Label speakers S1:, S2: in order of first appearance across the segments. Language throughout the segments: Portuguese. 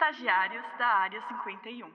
S1: estagiários da Área 51.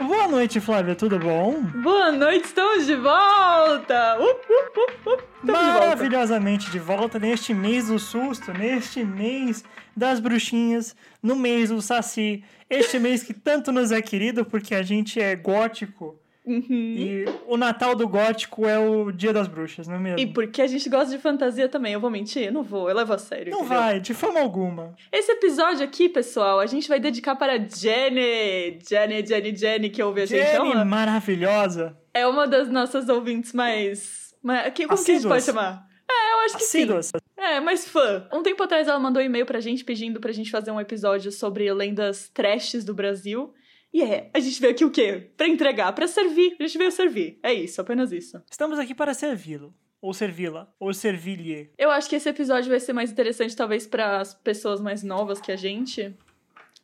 S2: Boa noite, Flávia, tudo bom?
S3: Boa noite, estamos de volta! Uh, uh, uh, uh. Estamos
S2: Maravilhosamente de volta. neste mês do susto, neste mês das bruxinhas, no mês do Saci, este mês que tanto nos é querido porque a gente é gótico
S3: Uhum.
S2: e o Natal do gótico é o Dia das Bruxas, não é mesmo?
S3: E porque a gente gosta de fantasia também, eu vou mentir? Eu não vou, eu levo a sério.
S2: Não
S3: entendeu?
S2: vai, de forma alguma.
S3: Esse episódio aqui, pessoal, a gente vai dedicar para Jenny. Jenny, Jenny, Jenny, que ouve a gente. É
S2: Jenny maravilhosa.
S3: é uma das nossas ouvintes mais. mais como que a gente
S2: Assíduas.
S3: pode chamar? É, eu acho que sim.
S2: Assíduas.
S3: É, mas fã. Um tempo atrás ela mandou um e-mail pra gente pedindo pra gente fazer um episódio sobre lendas trashes do Brasil. E é, a gente veio aqui o quê? Pra entregar, pra servir. A gente veio servir. É isso, apenas isso.
S2: Estamos aqui para servi-lo. Ou servi-la. Ou servir-lhe.
S3: Eu acho que esse episódio vai ser mais interessante, talvez, para as pessoas mais novas que a gente.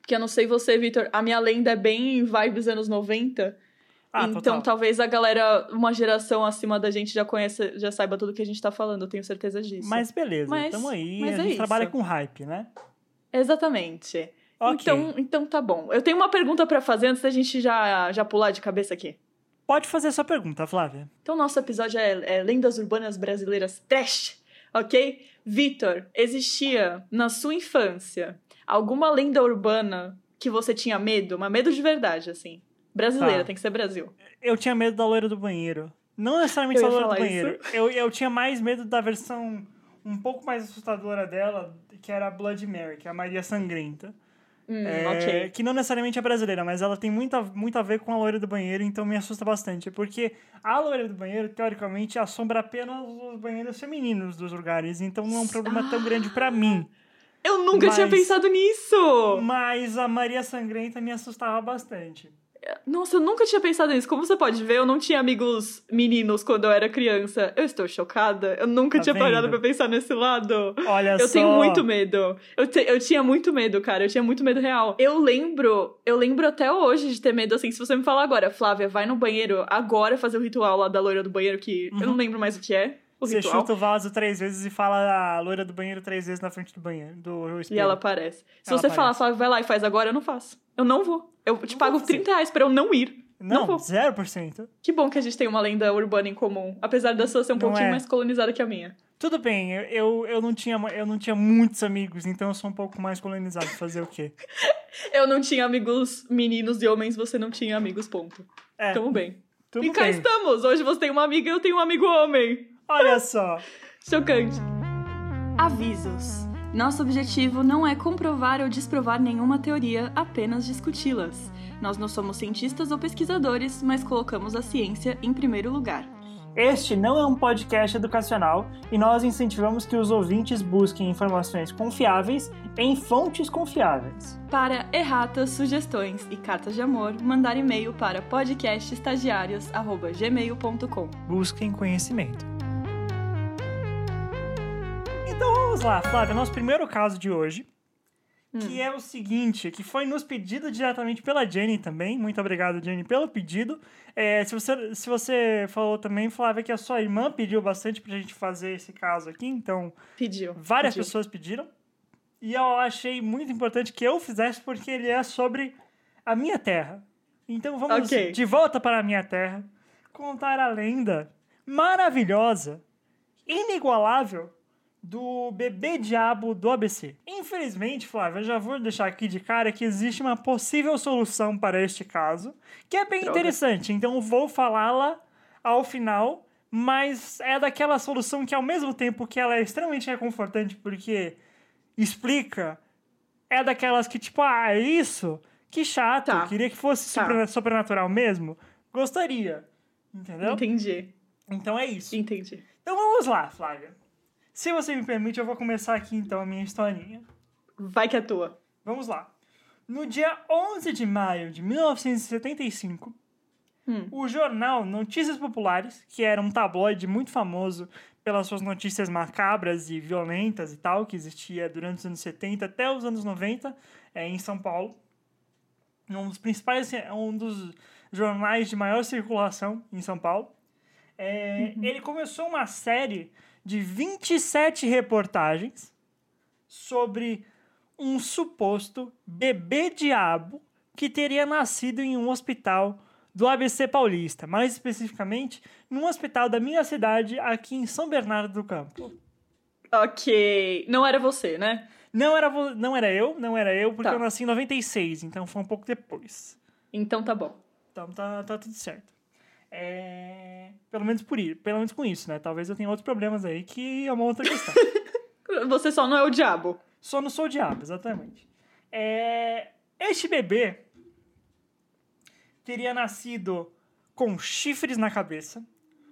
S3: Porque eu não sei você, Victor, a minha lenda é bem vibes anos 90.
S2: Ah,
S3: então
S2: total.
S3: talvez a galera, uma geração acima da gente, já conheça, já saiba tudo que a gente tá falando, eu tenho certeza disso.
S2: Mas beleza,
S3: Mas-
S2: tamo aí.
S3: mas
S2: a
S3: é
S2: gente trabalha com hype, né?
S3: Exatamente.
S2: Ok.
S3: Então, então tá bom. Eu tenho uma pergunta pra fazer antes da gente já, já pular de cabeça aqui.
S2: Pode fazer sua pergunta, Flávia.
S3: Então, nosso episódio é, é Lendas Urbanas Brasileiras Trash, ok? Vitor, existia na sua infância alguma lenda urbana que você tinha medo? Mas medo de verdade, assim. Brasileira,
S2: Tá.
S3: tem que ser Brasil.
S2: Eu tinha medo da loira do banheiro. Não necessariamente da loira do banheiro. Eu, eu tinha mais medo da versão um pouco mais assustadora dela, que era a Blood Mary, que é a Maria Sangrenta.
S3: Hum,
S2: É,
S3: ok.
S2: Que não necessariamente é brasileira, mas ela tem muito a, muito a ver com a loira do banheiro, então me assusta bastante. Porque a loira do banheiro, teoricamente, assombra apenas os banheiros femininos dos lugares, então não é um problema tão grande pra mim.
S3: Eu nunca tinha
S2: mas-
S3: pensado nisso!
S2: Mas a Maria Sangrenta me assustava bastante.
S3: Nossa, eu nunca tinha pensado nisso. Como você pode ver, eu não tinha amigos meninos quando eu era criança. Eu estou chocada. Eu nunca
S2: Tá
S3: tinha parado
S2: vendo?
S3: pra pensar nesse lado.
S2: Olha
S3: Eu
S2: só.
S3: tenho muito medo. Eu, te- eu tinha muito medo, cara. Eu tinha muito medo real. Eu lembro, eu lembro até hoje de ter medo, assim, se você me falar agora, Flávia, vai no banheiro agora fazer o ritual lá da loira do banheiro, que eu não lembro mais o que é. O
S2: Você
S3: ritual.
S2: chuta o vaso três vezes e fala a loira do banheiro três vezes na frente do banheiro, do
S3: E
S2: espelho.
S3: ela aparece. Se
S2: Ela
S3: você falar,
S2: aparece.
S3: Flávia, vai lá e faz agora, eu não faço. Eu não vou. Eu te
S2: Não
S3: pago
S2: vou fazer.
S3: 30 reais pra eu não ir. Não
S2: Não,
S3: vou.
S2: 0%.
S3: Que bom que a gente tem uma lenda urbana em comum. Apesar da sua ser um
S2: Não
S3: pouquinho
S2: é.
S3: mais colonizada que a minha.
S2: Tudo bem, eu, eu, eu, não tinha, eu não tinha muitos amigos, então eu sou um pouco mais colonizado. Fazer o quê?
S3: Eu não tinha amigos meninos e homens, você não tinha amigos, ponto.
S2: É,
S3: Tamo bem.
S2: tudo
S3: e cá
S2: bem.
S3: estamos! Hoje você tem uma amiga e eu tenho um amigo homem.
S2: Olha só.
S3: Chocante. Avisos. Nosso objetivo não é comprovar ou desprovar nenhuma teoria, apenas discuti-las. Nós não somos cientistas ou pesquisadores, mas colocamos a ciência em primeiro lugar.
S2: Este não é um podcast educacional e nós incentivamos que os ouvintes busquem informações confiáveis em fontes confiáveis.
S3: Para erratas, sugestões e cartas de amor, mandar e-mail para podcastestagiários.gmail.com.
S2: Busquem conhecimento. Vamos lá, Flávia, nosso primeiro caso de hoje, que é o seguinte, que foi nos pedido diretamente pela Jenny também. Muito obrigado, Jenny, pelo pedido. É, se, você, se você falou também, Flávia, que a sua irmã pediu bastante pra gente fazer esse caso aqui, então
S3: Pediu.
S2: várias
S3: pediu.
S2: pessoas pediram. E eu achei muito importante que eu fizesse porque ele é sobre a minha terra. Então vamos
S3: Ok.
S2: de volta para a minha terra contar a lenda maravilhosa, inigualável do bebê diabo do ABC. Infelizmente, Flávia, eu já vou deixar aqui de cara que existe uma possível solução para este caso, que é bem
S3: Droga.
S2: interessante. Então vou falá-la ao final, mas é daquela solução que ao mesmo tempo que ela é extremamente reconfortante porque explica, é daquelas que tipo, ah, é isso? Que chato,
S3: Tá.
S2: queria que fosse
S3: Tá.
S2: sobrenatural mesmo. Gostaria. Entendeu?
S3: Entendi.
S2: Então é isso.
S3: Entendi.
S2: Então vamos lá, Flávia. Se você me permite, eu vou começar aqui então a minha historinha.
S3: Vai que é tua.
S2: Vamos lá. No dia 11 de maio de 1975,
S3: Hum.
S2: o jornal Notícias Populares, que era um tabloide muito famoso pelas suas notícias macabras e violentas e tal, que existia durante os anos 70 até os anos 90 é, em São Paulo, um dos principais, um dos jornais de maior circulação em São Paulo. É, Ele começou uma série de 27 reportagens sobre um suposto bebê diabo que teria nascido em um hospital do ABC Paulista, mais especificamente num hospital da minha cidade, aqui em São Bernardo do Campo.
S3: Ok. Não era você, né?
S2: Não era, não era eu, não era eu, porque
S3: Tá.
S2: eu nasci em 96, então foi um pouco depois.
S3: Então tá bom.
S2: Então tá, tá tudo certo. É... Pelo menos por isso, pelo menos com isso, né? Talvez eu tenha outros problemas aí que é uma outra questão.
S3: Você só não é o diabo.
S2: Só não sou o diabo, exatamente. É... Este bebê teria nascido com chifres na cabeça,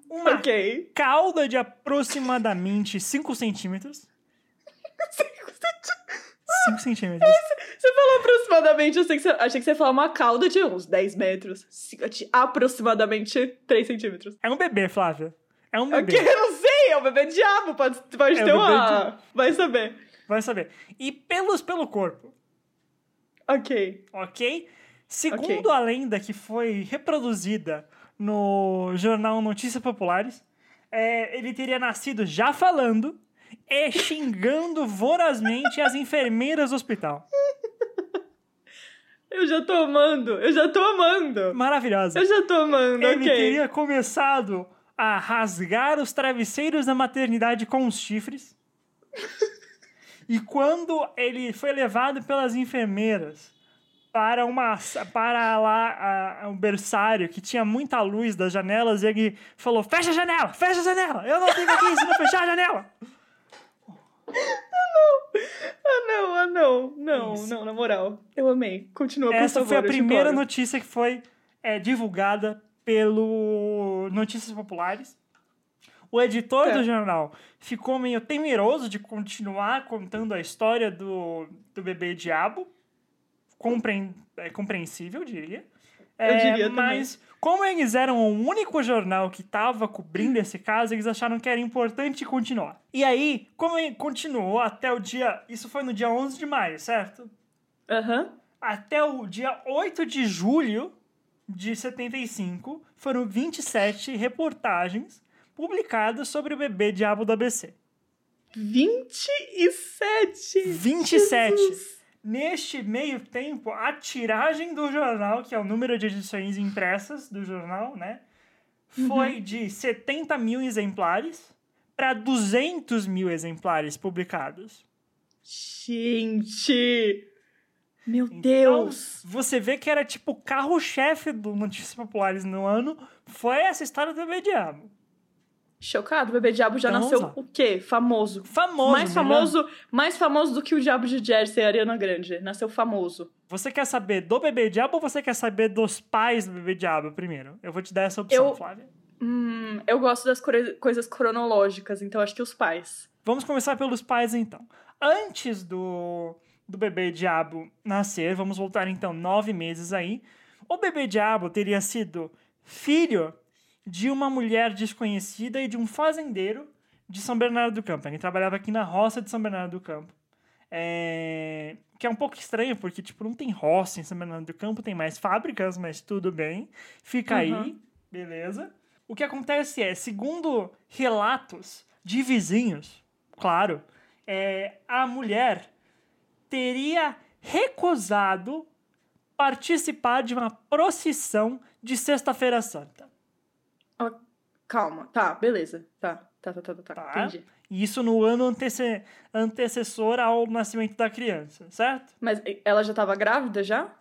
S2: uma
S3: Ok.
S2: cauda de aproximadamente 5 centímetros. 5 centímetros.
S3: Você falou aproximadamente, eu sei que você, achei que você ia falar uma cauda de uns 10 metros. De Aproximadamente 3 centímetros.
S2: É um bebê, Flávia. É um
S3: Ok,
S2: bebê.
S3: eu não sei, é o bebê diabo, pode, pode
S2: É
S3: ter
S2: bebê
S3: uma... Vai saber.
S2: Vai saber. E pelos pelo corpo,
S3: Ok.
S2: ok? Segundo a lenda que foi reproduzida no jornal Notícias Populares, é, ele teria nascido já falando e xingando vorazmente as enfermeiras do hospital.
S3: Eu já tô amando, eu já tô amando.
S2: Maravilhosa.
S3: Eu já tô amando,
S2: Ele
S3: ok.
S2: teria começado a rasgar os travesseiros da maternidade com os chifres. e quando ele foi levado pelas enfermeiras para uma para lá a- um berçário que tinha muita luz das janelas, ele falou: "Fecha a janela, fecha a janela. Eu não tenho aqui se não fechar a janela".
S3: Ah, não, ah, não. Não,
S2: Isso.
S3: não, na moral. Eu amei. Continua, por
S2: Essa
S3: favor.
S2: foi a primeira notícia que foi é, divulgada pelo Notícias Populares. O editor
S3: Tá.
S2: do jornal ficou meio temeroso de continuar contando a história do, do bebê diabo. Compre, é compreensível, diria.
S3: Eu diria também.
S2: Como eles eram o único jornal que estava cobrindo esse caso, eles acharam que era importante continuar. E aí, como ele continuou até o dia. Isso foi no dia 11 de maio, certo?
S3: Aham.
S2: Até o dia 8 de julho de 75, foram 27 reportagens publicadas sobre o bebê diabo do ABC.
S3: 27!
S2: 27.
S3: Jesus.
S2: Neste meio tempo, a tiragem do jornal, que é o número de edições impressas do jornal, né? Foi de 70 mil exemplares para 200 mil exemplares publicados.
S3: Gente! Meu
S2: Então,
S3: Deus!
S2: você vê que era tipo o carro-chefe do Notícias Populares no ano, foi essa história do bebê diabo.
S3: Chocado, o bebê diabo já
S2: Então,
S3: nasceu o quê? Famoso.
S2: Famoso.
S3: mais famoso, mais famoso do que o diabo de Jersey e a Ariana Grande. Nasceu famoso.
S2: Você quer saber do bebê diabo ou você quer saber dos pais do bebê diabo primeiro? Eu vou te dar essa opção,
S3: Eu-
S2: Flávia.
S3: Hum, eu gosto das coisas cronológicas, então acho que os pais.
S2: Vamos começar pelos pais então. Antes do, do bebê diabo nascer, vamos voltar então nove meses aí. O bebê diabo teria sido filho de uma mulher desconhecida e de um fazendeiro de São Bernardo do Campo. Ele trabalhava aqui na roça de São Bernardo do Campo. É, Que é um pouco estranho, porque tipo, não tem roça em São Bernardo do Campo, tem mais fábricas, mas tudo bem. Fica aí,
S3: Uhum.
S2: beleza? O que acontece é, segundo relatos de vizinhos, claro, é, a mulher teria recusado participar de uma procissão de Sexta-feira Santa.
S3: Calma, tá, beleza. Tá, tá, tá, tá, tá,
S2: Tá.
S3: entendi.
S2: E isso no ano antece antecessor ao nascimento da criança, certo?
S3: Mas ela já tava grávida já?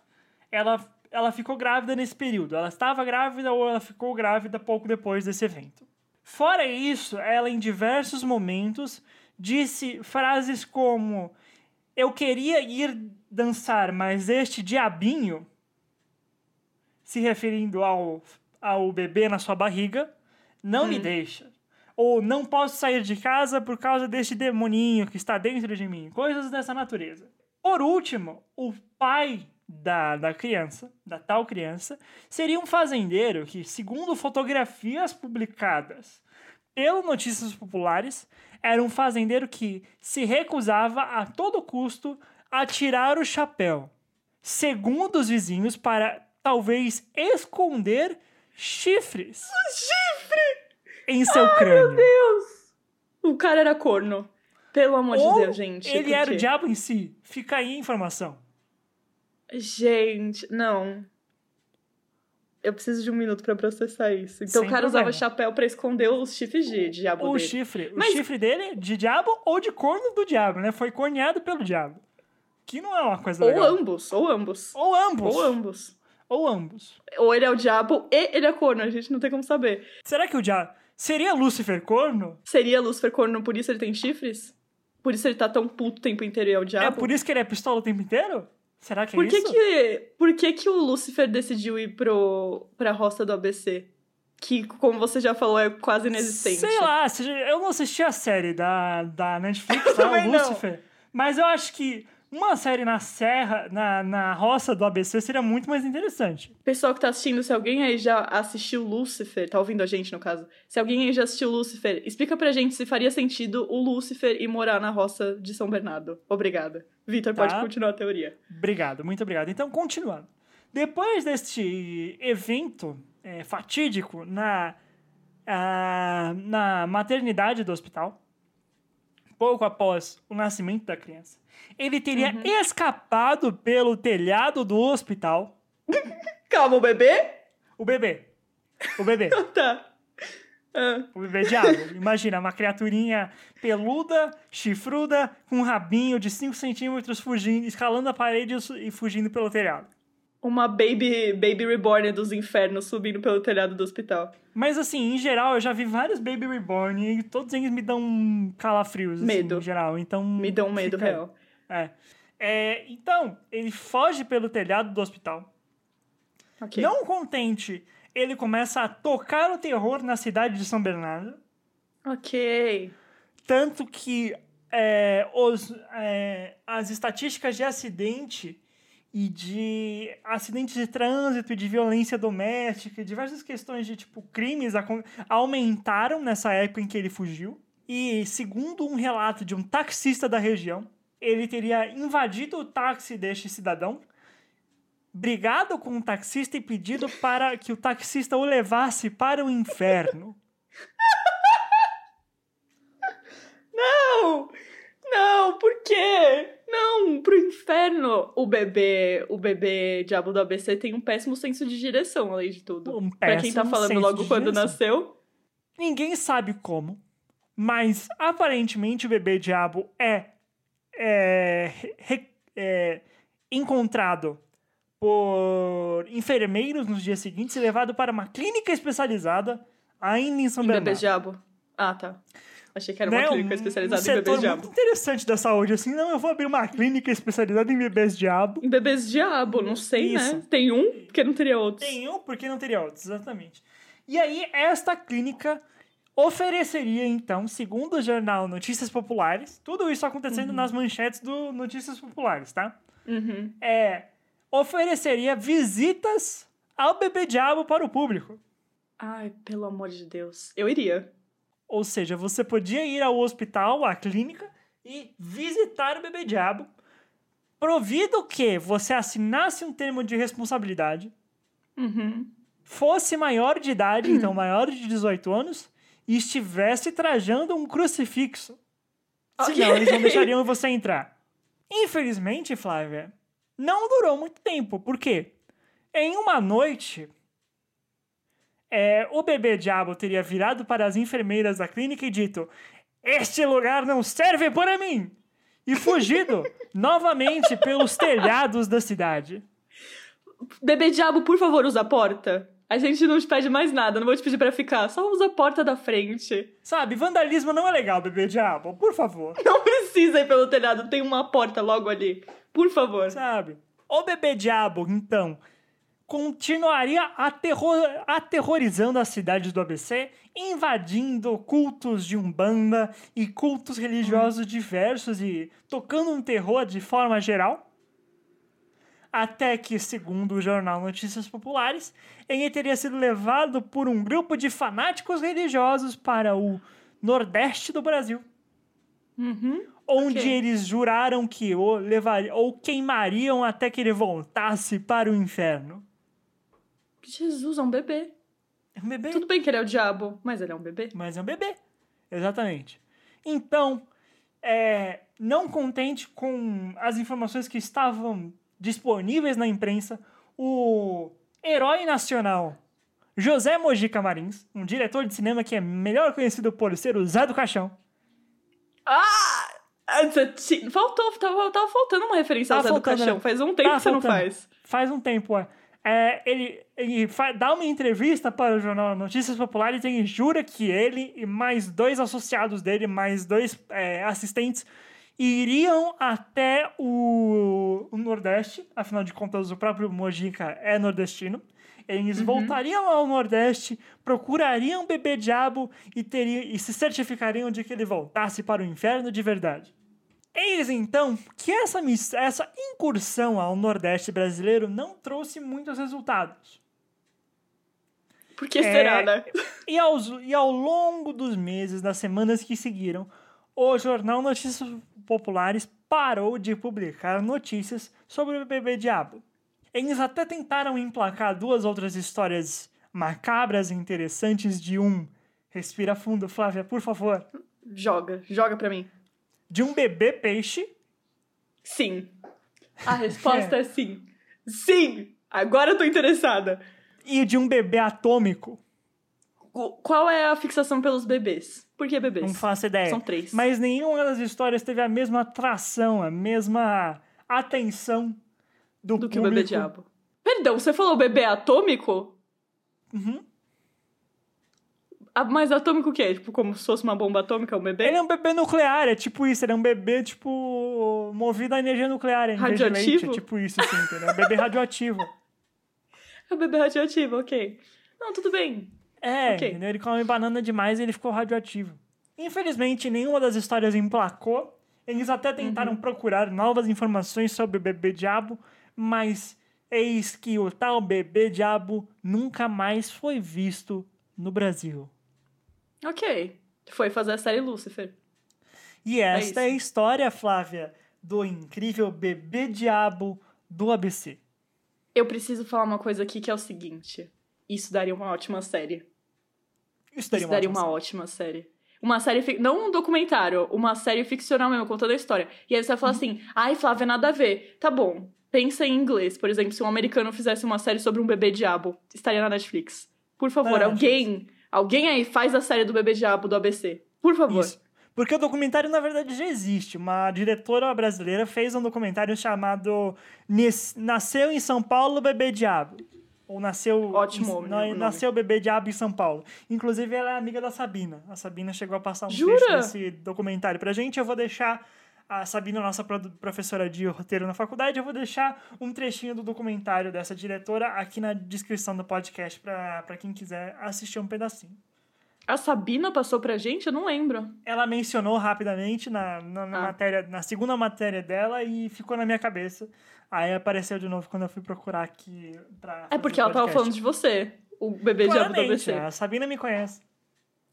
S2: Ela, ela ficou grávida nesse período. Ela estava grávida ou ela ficou grávida pouco depois desse evento. Fora isso, ela em diversos momentos disse frases como: Eu queria ir dançar, mas este diabinho, se referindo ao, ao bebê na sua barriga, não me
S3: Hum.
S2: deixa. Ou não posso sair de casa por causa deste demoninho que está dentro de mim. Coisas dessa natureza. Por último, o pai da, da criança, da tal criança, seria um fazendeiro que, segundo fotografias publicadas pelo Notícias Populares, era um fazendeiro que se recusava a todo custo a tirar o chapéu, segundo os vizinhos, para talvez esconder chifres
S3: Chifre!
S2: em seu crânio.
S3: Deus! O cara era corno. Pelo amor
S2: Ou
S3: de Deus, gente.
S2: ele era o diabo em si. Fica aí a informação.
S3: Gente, não. Eu preciso de um minuto pra processar isso. Então
S2: Sem
S3: o cara
S2: problema.
S3: usava chapéu pra esconder os chifres de diabo
S2: O
S3: dele.
S2: chifre. O
S3: Mas-
S2: chifre dele de diabo ou de corno do diabo, né? Foi corneado pelo diabo. Que não é uma coisa
S3: Ou
S2: legal.
S3: ambos, ou ambos.
S2: Ou ambos.
S3: Ou ambos.
S2: Ou ambos.
S3: Ou ele é o diabo e ele é corno, a gente não tem como saber.
S2: Será que o diabo. Seria Lúcifer corno?
S3: Seria Lúcifer corno, por isso ele tem chifres? Por isso ele tá tão puto o tempo inteiro e é o diabo?
S2: É por isso que ele é pistola o tempo inteiro? Será que é
S3: Por que
S2: isso?
S3: que, por que que o Lúcifer decidiu ir pro, pra roça do ABC? Que, como você já falou, é quase inexistente.
S2: Sei lá, eu não assisti a série da, da Netflix, tá?
S3: também
S2: o
S3: não.
S2: Lucifer. Mas eu acho que uma série na serra, na, na roça do ABC seria muito mais interessante.
S3: Pessoal que tá assistindo, se alguém aí já assistiu Lúcifer, tá ouvindo a gente no caso, se alguém aí já assistiu Lúcifer, explica pra gente se faria sentido o Lúcifer ir morar na roça de São Bernardo. Obrigada. Vitor,
S2: Tá.
S3: pode continuar a teoria.
S2: Obrigado, muito obrigado. Então, continuando. Depois deste evento é, fatídico na, ah, na maternidade do hospital, pouco após o nascimento da criança, ele teria
S3: Uhum.
S2: escapado pelo telhado do hospital
S3: Calma, o bebê?
S2: o bebê. O bebê.
S3: Tá. Ah,
S2: O bebê diabo. Imagina, uma criaturinha peluda, chifruda, com um rabinho de 5 centímetros fugindo, escalando a parede e fugindo pelo telhado.
S3: uma baby, baby reborn dos infernos subindo pelo telhado do hospital.
S2: Mas assim, em geral, eu já vi vários Baby Reborn e todos eles me dão calafrios, assim,
S3: Medo.
S2: em geral. Então.
S3: Me dão um medo
S2: fica
S3: real.
S2: É. É, Então, ele foge pelo telhado do hospital.
S3: Ok.
S2: Não contente, ele começa a tocar o terror na cidade de São Bernardo.
S3: Ok.
S2: Tanto que é, os, é, as estatísticas de acidente e de acidentes de trânsito e de violência doméstica e diversas questões de tipo crimes aumentaram nessa época em que ele fugiu. E segundo um relato de um taxista da região, ele teria invadido o táxi deste cidadão, brigado com o taxista e pedido para que o taxista o levasse para o inferno.
S3: Não! Não, por quê? Não, pro inferno. O bebê, o bebê diabo do ABC tem um péssimo senso de direção, além de tudo.
S2: Um
S3: pra quem tá falando logo quando nasceu.
S2: Ninguém sabe como, mas aparentemente o bebê diabo é, é, é encontrado por enfermeiros nos dias seguintes e levado para uma clínica especializada ainda em São
S3: Em
S2: Bernardo.
S3: bebês diabo. Ah, tá. Achei que era uma
S2: Né?
S3: clínica especializada
S2: um
S3: em bebês diabo.
S2: muito interessante da saúde, assim, não, eu vou abrir uma clínica especializada em bebês diabo.
S3: Em bebês diabo, não sei,
S2: Isso.
S3: né? Tem um, porque não teria outros.
S2: Tem um, porque não teria outros, exatamente. E aí, esta clínica ofereceria, então, segundo o jornal Notícias Populares, tudo isso acontecendo nas manchetes do Notícias Populares, tá?
S3: Uhum.
S2: É, ofereceria visitas ao bebê diabo para o público.
S3: Ai, pelo amor de Deus. Eu iria.
S2: Ou seja, você podia ir ao hospital, à clínica, e visitar o bebê diabo, provido que você assinasse um termo de responsabilidade,
S3: Uhum.
S2: fosse maior de idade, então maior de 18 anos, e estivesse trajando um crucifixo.
S3: Ok.
S2: Senão, eles não deixariam você entrar. Infelizmente, Flávia, não durou muito tempo. Por quê? Em uma noite, é, o bebê diabo teria virado para as enfermeiras da clínica e dito: Este lugar não serve para mim! E fugido novamente pelos telhados da cidade.
S3: Bebê diabo, por favor, usa a porta. A gente não te pede mais nada, não vou te pedir pra ficar. Só usa a porta da frente.
S2: Sabe, vandalismo não é legal, bebê diabo, por favor.
S3: Não precisa ir pelo telhado, tem uma porta logo ali. Por favor.
S2: Sabe? O bebê diabo, então, continuaria aterror- aterrorizando as cidades do ABC, invadindo cultos de umbanda e cultos religiosos diversos e tocando um terror de forma geral. Até que, segundo o jornal Notícias Populares, ele teria sido levado por um grupo de fanáticos religiosos para o nordeste do Brasil
S3: Uhum.
S2: onde
S3: Ok.
S2: eles juraram que o levariam ou queimariam até que ele voltasse para o inferno.
S3: Jesus, é um bebê.
S2: É um bebê,
S3: Tudo bem que ele é o diabo, mas ele é um bebê.
S2: mas é um bebê. Exatamente. Então, é, não contente com as informações que estavam disponíveis na imprensa, o herói nacional José Mojica Marins, um diretor de cinema que é melhor conhecido por ser o Zé do Caixão.
S3: Ah! Faltou, tava, tava faltando uma referência ao Zé do Caixão. Né? Faz um tempo que você não faz.
S2: Faz um tempo, é. é ele ele dá uma entrevista para o jornal Notícias Populares e ele jura que ele e mais dois associados dele, mais dois é, assistentes, iriam até o, o, Nordeste. Afinal de contas, o próprio Mojica é nordestino. Eles uhum. voltariam ao Nordeste, procurariam bebê diabo e, teriam, e se certificariam de que ele voltasse para o inferno de verdade. Eis então que essa, essa incursão ao Nordeste brasileiro não trouxe muitos resultados.
S3: Por que será, é, né?
S2: E, aos, e ao longo dos meses, das semanas que seguiram, o jornal Notícias Populares parou de publicar notícias sobre o bebê diabo. Eles até tentaram emplacar duas outras histórias macabras e interessantes de um. Respira fundo, Flávia, por favor.
S3: Joga, joga pra mim.
S2: De um bebê peixe.
S3: Sim. A resposta é. é sim. Sim! Agora eu tô interessada.
S2: E de um bebê atômico.
S3: Qual é a fixação pelos bebês? Por que bebês?
S2: Não faço ideia.
S3: São três.
S2: Mas nenhuma das histórias teve a mesma atração, a mesma atenção do,
S3: do
S2: que
S3: o bebê diabo. Perdão, você falou bebê atômico?
S2: Uhum.
S3: Ah, mas atômico o quê? Tipo, como se fosse uma bomba atômica, um bebê?
S2: Ele é um bebê nuclear, é tipo isso. Ele é um bebê, tipo, movido a energia nuclear.
S3: radioativo?
S2: Leite, é tipo isso, assim, entendeu? É um bebê radioativo.
S3: É um bebê radioativo, ok. Não, tudo bem.
S2: É, okay. entendeu? Ele come banana demais e ele ficou radioativo. Infelizmente, nenhuma das histórias emplacou. Eles até tentaram uhum. procurar novas informações sobre o bebê diabo, mas eis que o tal bebê diabo nunca mais foi visto no Brasil.
S3: Ok. Foi fazer a série Lucifer.
S2: E é esta é, é a história, Flávia, do incrível bebê diabo do ABC.
S3: Eu preciso falar uma coisa aqui que é o seguinte. Isso daria uma ótima série.
S2: Isso daria,
S3: Isso daria uma, ótima, série. Uma série, não um documentário, uma série ficcional mesmo, contando a história. E aí você vai falar uhum. assim, ai, Flávia, nada a ver. Tá bom, pensa em inglês. Por exemplo, se um americano fizesse uma série sobre um bebê diabo, estaria na Netflix. Por favor, alguém, alguém aí faz a série do bebê diabo do ABC. Por favor. Isso.
S2: Porque o documentário, na verdade, já existe. Uma diretora brasileira fez um documentário chamado Nasceu em São Paulo, Bebê Diabo. Ou nasceu.
S3: Ótimo.
S2: Em, nasceu Bebê Diabo em São Paulo. Inclusive, ela é amiga da Sabina. A Sabina chegou a passar um
S3: Jura?
S2: texto desse documentário pra gente. Eu vou deixar a Sabina, nossa professora de roteiro na faculdade, eu vou deixar um trechinho do documentário dessa diretora aqui na descrição do podcast para quem quiser assistir um pedacinho.
S3: A Sabina passou pra gente? Eu não lembro.
S2: Ela mencionou rapidamente na, na, na ah. matéria, na segunda matéria dela e ficou na minha cabeça. Aí apareceu de novo quando eu fui procurar aqui pra.
S3: É porque ela tava falando de você, o bebê de do ABC.
S2: A Sabina me conhece.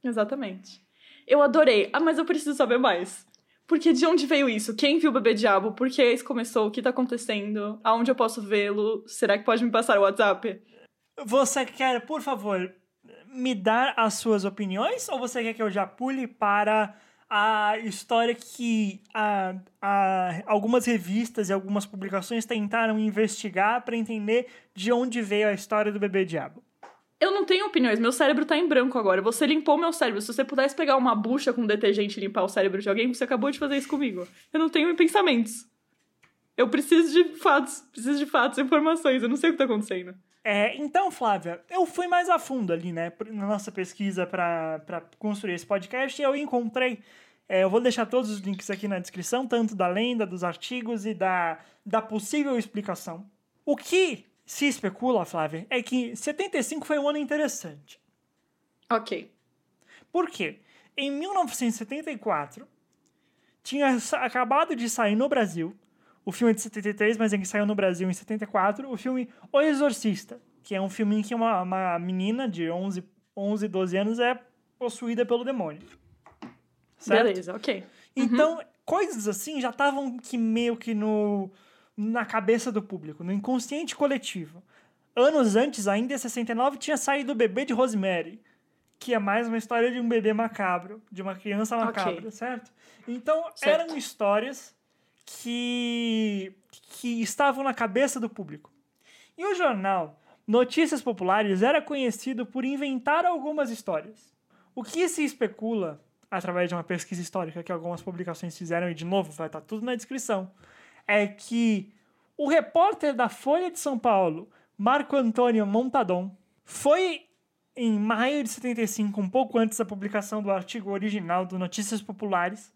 S3: Exatamente. Eu adorei. Ah, mas eu preciso saber mais. Porque de onde veio isso? Quem viu o Bebê Diabo? Por que isso começou? O que tá acontecendo? Aonde eu posso vê-lo? Será que pode me passar o WhatsApp?
S2: Você quer, por favor, me dar as suas opiniões? Ou você quer que eu já pule para a história que a, a, algumas revistas e algumas publicações tentaram investigar para entender de onde veio a história do Bebê Diabo?
S3: Eu não tenho opiniões, meu cérebro tá em branco agora. Você limpou meu cérebro. Se você pudesse pegar uma bucha com detergente e limpar o cérebro de alguém, você acabou de fazer isso comigo. Eu não tenho pensamentos. Eu preciso de fatos, preciso de fatos, informações. Eu não sei o que tá acontecendo.
S2: É, então, Flávia, eu fui mais a fundo ali, né, na nossa pesquisa para construir esse podcast e eu encontrei. É, eu vou deixar todos os links aqui na descrição, tanto da lenda, dos artigos e da, da possível explicação. O que se especula, Flávia, é que 75 foi um ano interessante.
S3: Ok.
S2: Por quê? Em 1974, tinha acabado de sair no Brasil, o filme é de 73, mas ele saiu no Brasil em 74, o filme O Exorcista, que é um filme em que uma, uma menina de 11, 11, 12 anos é possuída pelo demônio.
S3: Certo? Beleza, ok.
S2: Então, uhum. coisas assim já estavam que meio que no na cabeça do público, no inconsciente coletivo. Anos antes, ainda em 69, tinha saído o bebê de Rosemary, que é mais uma história de um bebê macabro, de uma criança macabra, certo? Então, certo. eram histórias que, que estavam na cabeça do público. E o jornal Notícias Populares era conhecido por inventar algumas histórias. O que se especula, através de uma pesquisa histórica que algumas publicações fizeram, e de novo vai estar tudo na descrição, é que o repórter da Folha de São Paulo, Marco Antônio Montadon, foi em maio de 75, um pouco antes da publicação do artigo original do Notícias Populares,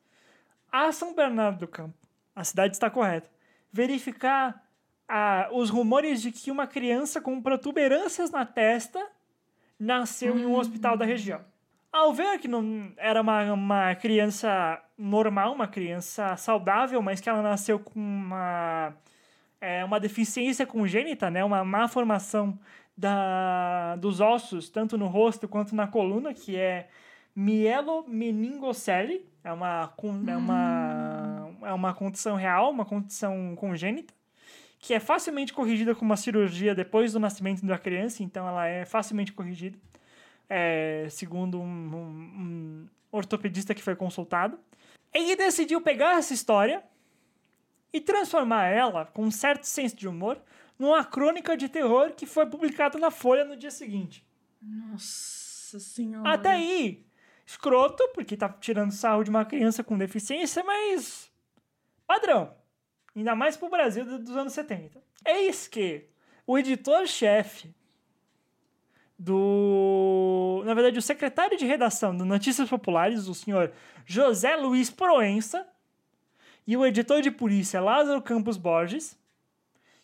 S2: a São Bernardo do Campo, a cidade está correta, verificar ah, os rumores de que uma criança com protuberâncias na testa nasceu em um hospital da região. Ao ver que não era uma, uma criança normal, uma criança saudável, mas que ela nasceu com uma, é, uma deficiência congênita, né, uma má formação da, dos ossos, tanto no rosto quanto na coluna, que é mielomeningocele, é uma, é uma, é uma condição real, uma condição congênita, que é facilmente corrigida com uma cirurgia depois do nascimento da criança, então ela é facilmente corrigida, é, segundo um, um, um ortopedista que foi consultado. Ele decidiu pegar essa história e transformar ela, com um certo senso de humor, numa crônica de terror que foi publicada na Folha no dia seguinte.
S3: Nossa senhora.
S2: Até aí, escroto, porque tá tirando sarro de uma criança com deficiência, mas padrão. Ainda mais pro Brasil dos anos 70. Eis que o editor-chefe do. Na verdade, o secretário de redação do Notícias Populares, o senhor José Luiz Proença, e o editor de polícia Lázaro Campos Borges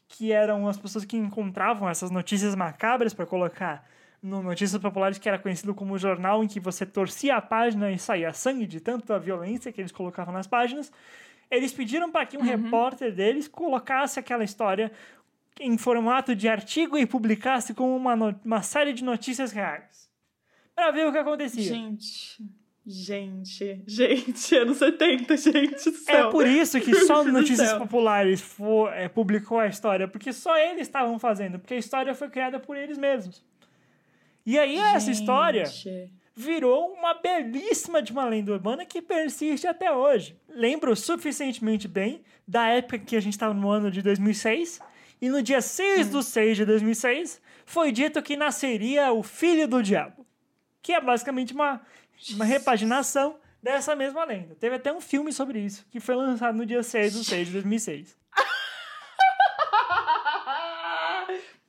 S2: que eram as pessoas que encontravam essas notícias macabras para colocar no Notícias Populares, que era conhecido como o jornal em que você torcia a página e saía sangue de tanta violência que eles colocavam nas páginas. Eles pediram para que um uhum. repórter deles colocasse aquela história em formato de artigo e publicasse como uma, uma série de notícias reais. Para ver o que acontecia.
S3: Gente. Gente, gente, anos 70, gente do céu.
S2: É por isso que só Notícias Populares for, é, publicou a história, porque só eles estavam fazendo, porque a história foi criada por eles mesmos. E aí gente. essa história virou uma belíssima de uma lenda urbana que persiste até hoje. Lembro suficientemente bem da época que a gente estava no ano de 2006, e no dia 6 hum. do 6 de 2006 foi dito que nasceria o Filho do Diabo, que é basicamente uma uma repaginação dessa mesma lenda. Teve até um filme sobre isso, que foi lançado no dia 6 de 6 de 2006.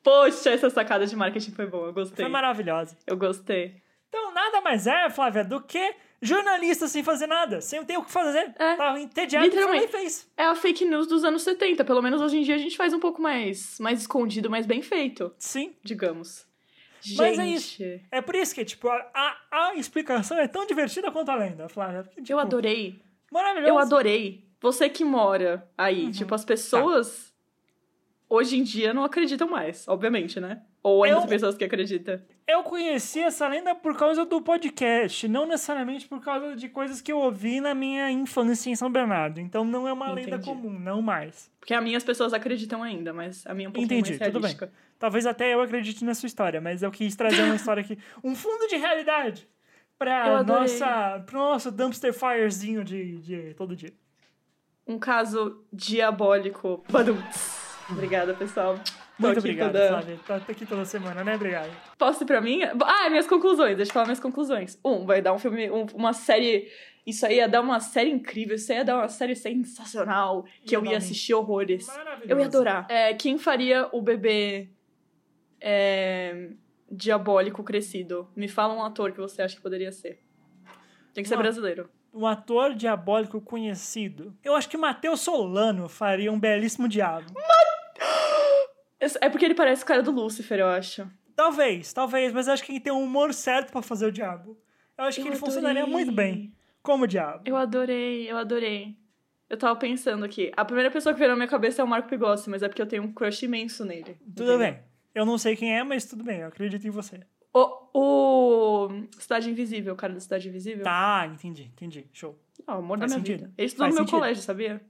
S3: Poxa, essa sacada de marketing foi boa, eu gostei.
S2: Foi maravilhosa.
S3: Eu gostei.
S2: Nada mais é, Flávia, do que jornalista sem fazer nada, sem ter o que fazer. É. Tava entediado e fez.
S3: É a fake news dos anos 70. Pelo menos hoje em dia a gente faz um pouco mais, mais escondido, mas bem feito.
S2: Sim.
S3: Digamos.
S2: Gente. Mas é isso. É por isso que, tipo, a, a, a explicação é tão divertida quanto a lenda, Flávia. Porque, tipo,
S3: eu adorei.
S2: Maravilhoso.
S3: Eu adorei. Você que mora aí, uhum. tipo, as pessoas tá. Hoje em dia não acreditam mais, obviamente, né? Ou ainda eu, pessoas que acreditam.
S2: Eu conheci essa lenda por causa do podcast, não necessariamente por causa de coisas que eu ouvi na minha infância em São Bernardo. Então não é uma Entendi. lenda comum, não mais.
S3: Porque a minha as pessoas acreditam ainda, mas a minha é um pouco Entendi, mais realística.
S2: tudo bem. Talvez até eu acredite na sua história, mas eu quis trazer uma história aqui, um fundo de realidade para nossa, pro nosso dumpster firezinho de, de todo dia.
S3: Um caso diabólico. Badumts. Obrigada, pessoal.
S2: Tô Muito obrigado, toda... Flávia. Tá aqui toda semana, né? Obrigado.
S3: Posso ir pra mim? Ah, minhas conclusões. Deixa eu falar minhas conclusões. Um, vai dar um filme, um, uma série... Isso aí ia dar uma série incrível, isso aí ia dar uma série sensacional, que eu ia assistir horrores. Eu ia adorar. É, quem faria o bebê é, diabólico crescido? Me fala um ator que você acha que poderia ser. Tem que ser brasileiro.
S2: Um ator diabólico conhecido. Eu acho que Matheus Solano faria um belíssimo diabo.
S3: É porque ele parece o cara do Lúcifer, eu acho.
S2: Talvez, talvez, mas eu acho que ele tem um humor certo para fazer o diabo. Eu acho eu que ele adorei. funcionaria muito bem como diabo.
S3: Eu adorei, eu adorei. Eu tava pensando aqui. A primeira pessoa que veio na minha cabeça é o Marco Pigossi, mas é porque eu tenho um crush imenso nele.
S2: Tudo entendeu? bem. Eu não sei quem é, mas tudo bem, eu acredito em você.
S3: O, o Cidade Invisível, o cara da Cidade Invisível.
S2: Tá, entendi, entendi. Show.
S3: Ah, o amor Faz da minha sentido. vida. Ele estudou Faz no meu sentido. colégio, sabia?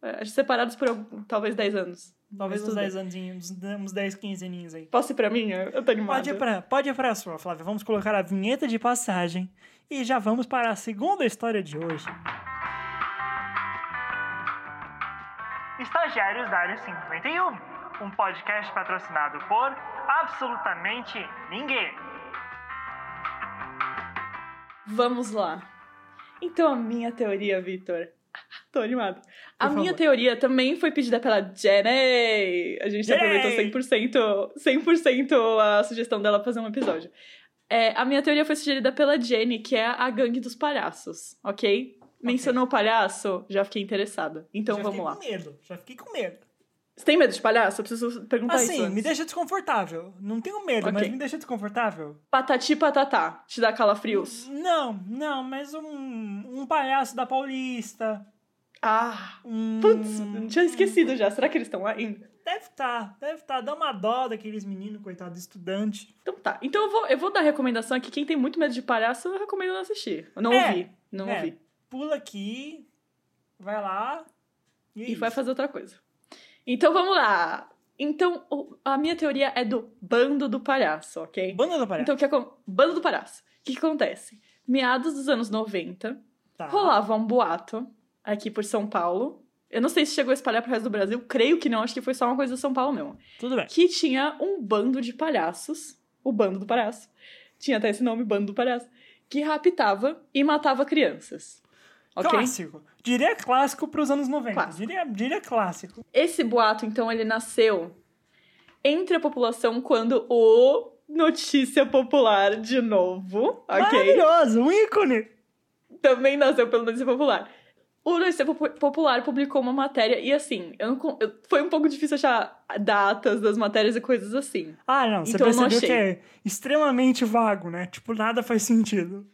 S3: É, separados por algum- talvez 10 anos.
S2: Talvez uns
S3: tudo
S2: 10 aninhos, uns- uns 10, 15 aninhos aí.
S3: Posso ir pra minha? Eu tô animada.
S2: Pode ir, pra, pode ir pra sua, Flávia. Vamos colocar a vinheta de passagem e já vamos para a segunda história de hoje. Estagiários da Área 51, um podcast patrocinado por absolutamente ninguém.
S3: Vamos lá. Então, a minha teoria, Vitor. Tô animado. A
S2: Por
S3: minha
S2: favor.
S3: teoria também foi pedida pela Jenny. A gente
S2: Jenny!
S3: aproveitou 100%, 100% a sugestão dela fazer um episódio. É, a minha teoria foi sugerida pela Jenny, que é a gangue dos palhaços, ok? Mencionou o palhaço, já fiquei interessada. Então
S2: já
S3: vamos
S2: fiquei
S3: lá.
S2: com medo, já fiquei com medo.
S3: Você tem medo de palhaço? Eu preciso perguntar isso.
S2: Assim, me deixa desconfortável. Não tenho medo, mas
S3: Ok.
S2: me deixa desconfortável.
S3: Patati patatá. Te dá calafrios?
S2: Não, não, mas um, um palhaço da Paulista.
S3: Ah,
S2: Um...
S3: putz, tinha esquecido já. Será que eles estão lá ainda?
S2: Deve estar, deve estar. Dá uma dó daqueles meninos, coitado, estudante.
S3: Então tá. Então eu vou, eu vou dar recomendação aqui. Quem tem muito medo de palhaço, eu recomendo não assistir. Eu não
S2: É,
S3: ouvi. Não
S2: é.
S3: ouvi.
S2: Pula aqui, vai lá e, é
S3: E vai fazer outra coisa. Então vamos lá. Então, a minha teoria é do bando do palhaço, ok?
S2: Banda do palhaço.
S3: Então, o que acon- bando do palhaço. O que, que acontece? Meados dos anos 90,
S2: tá.
S3: rolava um boato aqui por São Paulo. Eu não sei se chegou a espalhar pro resto do Brasil. Creio que não, acho que foi só uma coisa de São Paulo mesmo.
S2: Tudo bem.
S3: que tinha um bando de palhaços, o bando do palhaço, tinha até esse nome, bando do palhaço, que raptava e matava crianças. Ok?
S2: Clássico. Diria clássico pros anos 90.
S3: Clássico.
S2: Diria, diria clássico.
S3: Esse boato, então, ele nasceu entre a população quando o Notícia Popular, de novo, ok?
S2: Maravilhoso, um ícone.
S3: Também nasceu pelo Notícia Popular. O Notícia Popu- Popular publicou uma matéria e, assim, eu não eu- foi um pouco difícil achar datas das matérias e coisas assim.
S2: Ah, não, você
S3: Então eu não
S2: percebeu
S3: achei.
S2: que é extremamente vago, né? Tipo, nada faz sentido.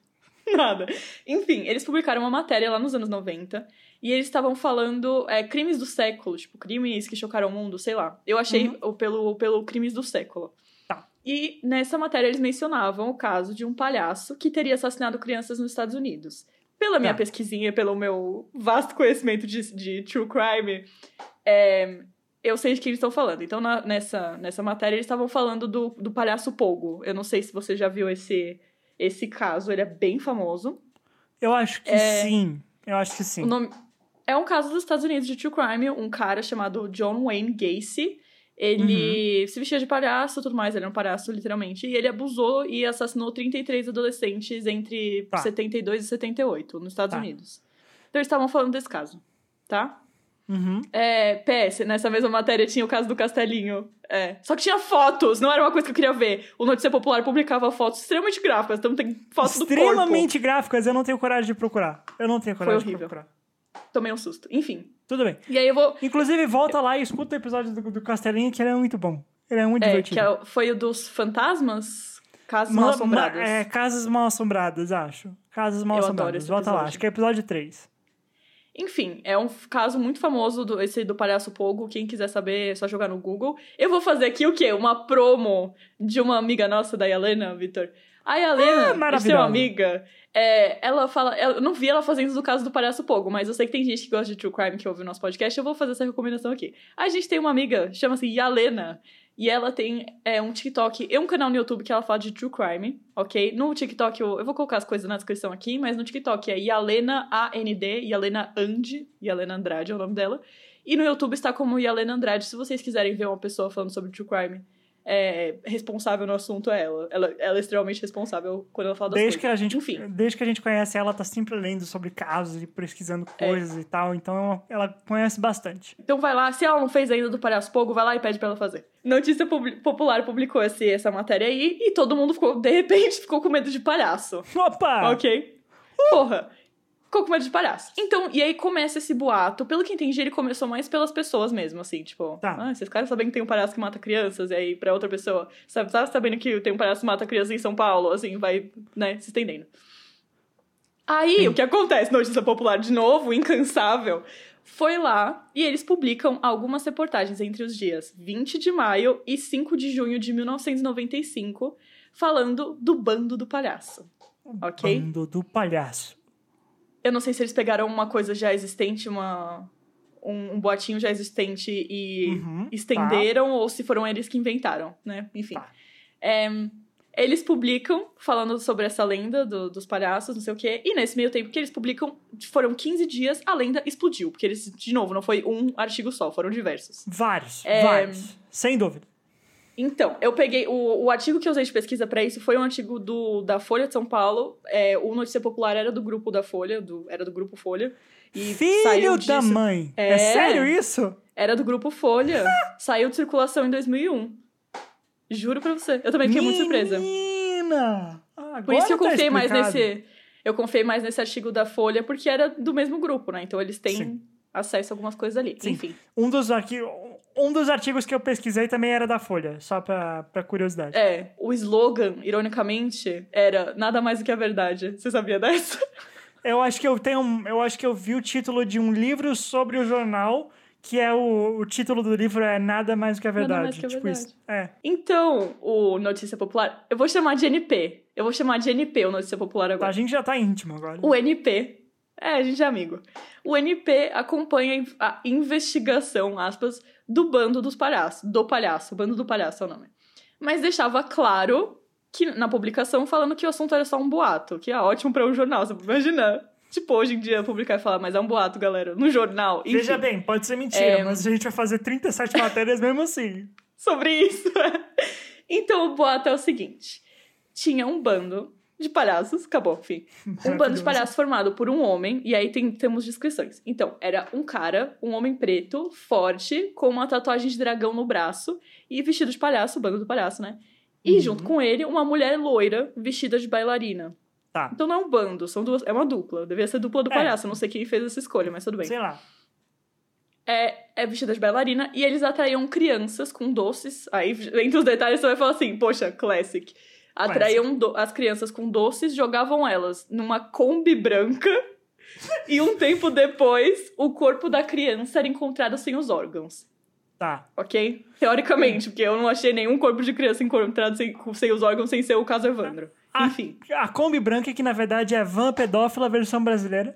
S3: Nada. Enfim, eles publicaram uma matéria lá nos anos 90 e eles estavam falando é, crimes do século, tipo, crimes que chocaram o mundo, sei lá. Eu achei
S2: Uhum.
S3: pelo, pelo crimes do século.
S2: Tá.
S3: E nessa matéria eles mencionavam o caso de um palhaço que teria assassinado crianças nos Estados Unidos. Pela minha
S2: Tá.
S3: pesquisinha, pelo meu vasto conhecimento de, de true crime, é, eu sei de quem eles estão falando. Então, na- nessa, nessa matéria, eles estavam falando do, do palhaço Pogo. Eu não sei se você já viu esse, esse caso, ele é bem famoso.
S2: Eu acho que
S3: É.
S2: sim. Eu acho que sim.
S3: Nome... É um caso dos Estados Unidos de true crime, um cara chamado John Wayne Gacy. Ele
S2: Uhum.
S3: se vestia de palhaço e tudo mais, ele era um palhaço, literalmente. E ele abusou e assassinou 33 adolescentes entre
S2: Tá.
S3: 72 e 78 nos Estados
S2: Tá.
S3: Unidos. Então eles estavam falando desse caso, tá?
S2: Uhum.
S3: É, PS, nessa mesma matéria tinha o caso do Castelinho. É. Só que tinha fotos, não era uma coisa que eu queria ver. O Notícia Popular publicava fotos extremamente gráficas, então tem fotos.
S2: Extremamente gráficas, eu não tenho coragem de procurar. Eu não tenho coragem de
S3: horrível.
S2: procurar.
S3: Tomei um susto. Enfim.
S2: Tudo bem.
S3: E aí eu vou.
S2: Inclusive, volta lá e escuta o episódio do, do Castelinho, que ele é muito bom. Ele é muito
S3: É,
S2: divertido.
S3: que é foi o dos fantasmas? Casas
S2: Ma-
S3: mal
S2: ma-
S3: assombradas.
S2: É, Casas Mal Assombradas, acho. Casas Mal Assombradas. Volta lá, acho que é episódio 3.
S3: Enfim, é um caso muito famoso, do, esse do Palhaço Pogo. Quem quiser saber, é só jogar no Google. Eu vou fazer aqui o quê? Uma promo de uma amiga nossa, da Yalena, Vitor. A Yalena,
S2: Ah,
S3: seu amiga, é, ela fala... Eu não vi ela fazendo do caso do Palhaço Pogo, mas eu sei que tem gente que gosta de True Crime que ouve o nosso podcast. Eu vou fazer essa recomendação aqui. A gente tem uma amiga, chama-se Yalena, e ela tem é, um TikTok e um canal no YouTube que ela fala de True Crime, ok? No TikTok, eu, eu vou colocar as coisas na descrição aqui, mas no TikTok é Yalena A-N-D, Yalena Andi, Yalena Andrade é o nome dela. E no YouTube está como Yalena Andrade, se vocês quiserem ver uma pessoa falando sobre True Crime. É, responsável no assunto é ela. ela. Ela é extremamente responsável quando ela fala das
S2: Desde que,
S3: coisas.
S2: a gente,
S3: Enfim,
S2: desde que a gente conhece ela, tá sempre lendo sobre casos e pesquisando coisas e tal. Então, ela conhece bastante.
S3: Então vai lá, se ela não fez ainda do Palhaço Pogo, vai lá e pede pra ela fazer. Notícia Publi- Popular publicou esse, essa matéria aí e todo mundo ficou, de repente, ficou com medo de palhaço.
S2: Opa!
S3: Ok? Porra. Ficou com medo de palhaço. Então, e aí começa esse boato. Pelo que entendi, ele começou mais pelas pessoas mesmo, assim, tipo,
S2: Tá.
S3: ah, vocês caras sabendo que tem um palhaço que mata crianças, e aí pra outra pessoa, sabe, tá sabendo que tem um palhaço que mata crianças em São Paulo, assim, vai, né, se estendendo. Aí,
S2: Sim.
S3: o que acontece? Notícia popular de novo, incansável. Foi lá e eles publicam algumas reportagens entre os dias 20 de maio e 5 de junho de 1995, falando do bando do palhaço. Ok?
S2: Bando do palhaço.
S3: Eu não sei se eles pegaram uma coisa já existente, uma um, um boatinho já existente e
S2: Uhum,
S3: estenderam, ou se foram eles que inventaram, né? Enfim.
S2: Tá.
S3: É, eles publicam, falando sobre essa lenda do- dos palhaços, não sei o quê, e nesse meio tempo que eles publicam, foram 15 dias, a lenda explodiu. Porque eles, de novo, não foi um artigo só, foram diversos.
S2: Vários,
S3: É,
S2: vários. Sem dúvida.
S3: Então, eu peguei. O, o artigo que eu usei de pesquisa pra isso foi um artigo do, da Folha de São Paulo. É, o Notícia Popular era do grupo da Folha, do, era do grupo Folha. E saiu
S2: Filho da mãe. É.
S3: É.
S2: sério isso?
S3: Era do grupo Folha. saiu de circulação em 2001. Juro pra você. Eu também fiquei muito surpresa.
S2: Menina! Ah,
S3: Por isso que eu
S2: tá
S3: confiei mais nesse. Eu confiei mais nesse artigo da Folha, porque era do mesmo grupo, né? Então eles têm
S2: Sim.
S3: Acesso a algumas coisas ali.
S2: Sim.
S3: Enfim.
S2: Um dos, arqui... um dos artigos que eu pesquisei também era da Folha, só pra, pra curiosidade.
S3: É, o slogan, ironicamente, era nada mais do que a verdade. Você sabia dessa?
S2: Eu acho que eu tenho. Eu acho que eu vi o título de um livro sobre o jornal, que é o, o título do livro é Nada Mais Do Que a
S3: Nada
S2: Verdade.
S3: Mais Que a
S2: tipo
S3: Verdade.
S2: isso. É.
S3: Então, o Notícia Popular, eu vou chamar de NP. Eu vou chamar de NP o Notícia Popular agora.
S2: a gente já tá íntimo agora.
S3: O NP. É, a gente é amigo. O NP acompanha a investigação, aspas, do bando dos palhaços. Do palhaço. Bando do palhaço é o nome. Mas deixava claro que na publicação falando que o assunto era só um boato, que é ótimo pra um jornal, você imagina. Tipo, hoje em dia publicar e falar, mas é um boato, galera, no jornal. Enfim,
S2: Veja bem, pode ser mentira,
S3: É.
S2: mas a gente vai fazer 37 matérias mesmo assim.
S3: sobre isso. então o boato é o seguinte: tinha um bando de palhaços, acabou, fim. Um bando de palhaços formado por um homem, e aí tem, temos descrições. Então, era um cara, um homem preto, forte, com uma tatuagem de dragão no braço e vestido de palhaço, bando do palhaço, né? E
S2: Uhum.
S3: junto com ele, uma mulher loira vestida de bailarina.
S2: Tá.
S3: Então não é um bando, são duas, é uma dupla. Devia ser dupla do
S2: É.
S3: palhaço, não sei quem fez essa escolha, mas tudo bem.
S2: Sei lá.
S3: É, é vestida de bailarina e eles atraíam crianças com doces. Aí, entre os detalhes, você vai falar assim: poxa, classic. Atraíam do- as crianças com doces, jogavam elas numa Kombi branca. e um tempo depois, o corpo da criança era encontrado sem os órgãos.
S2: Tá.
S3: Ok? Teoricamente, porque eu não achei nenhum corpo de criança encontrado sem, sem os órgãos, sem ser o caso Evandro.
S2: Ah.
S3: Enfim.
S2: A Kombi Branca, que na verdade é van pedófila versão brasileira.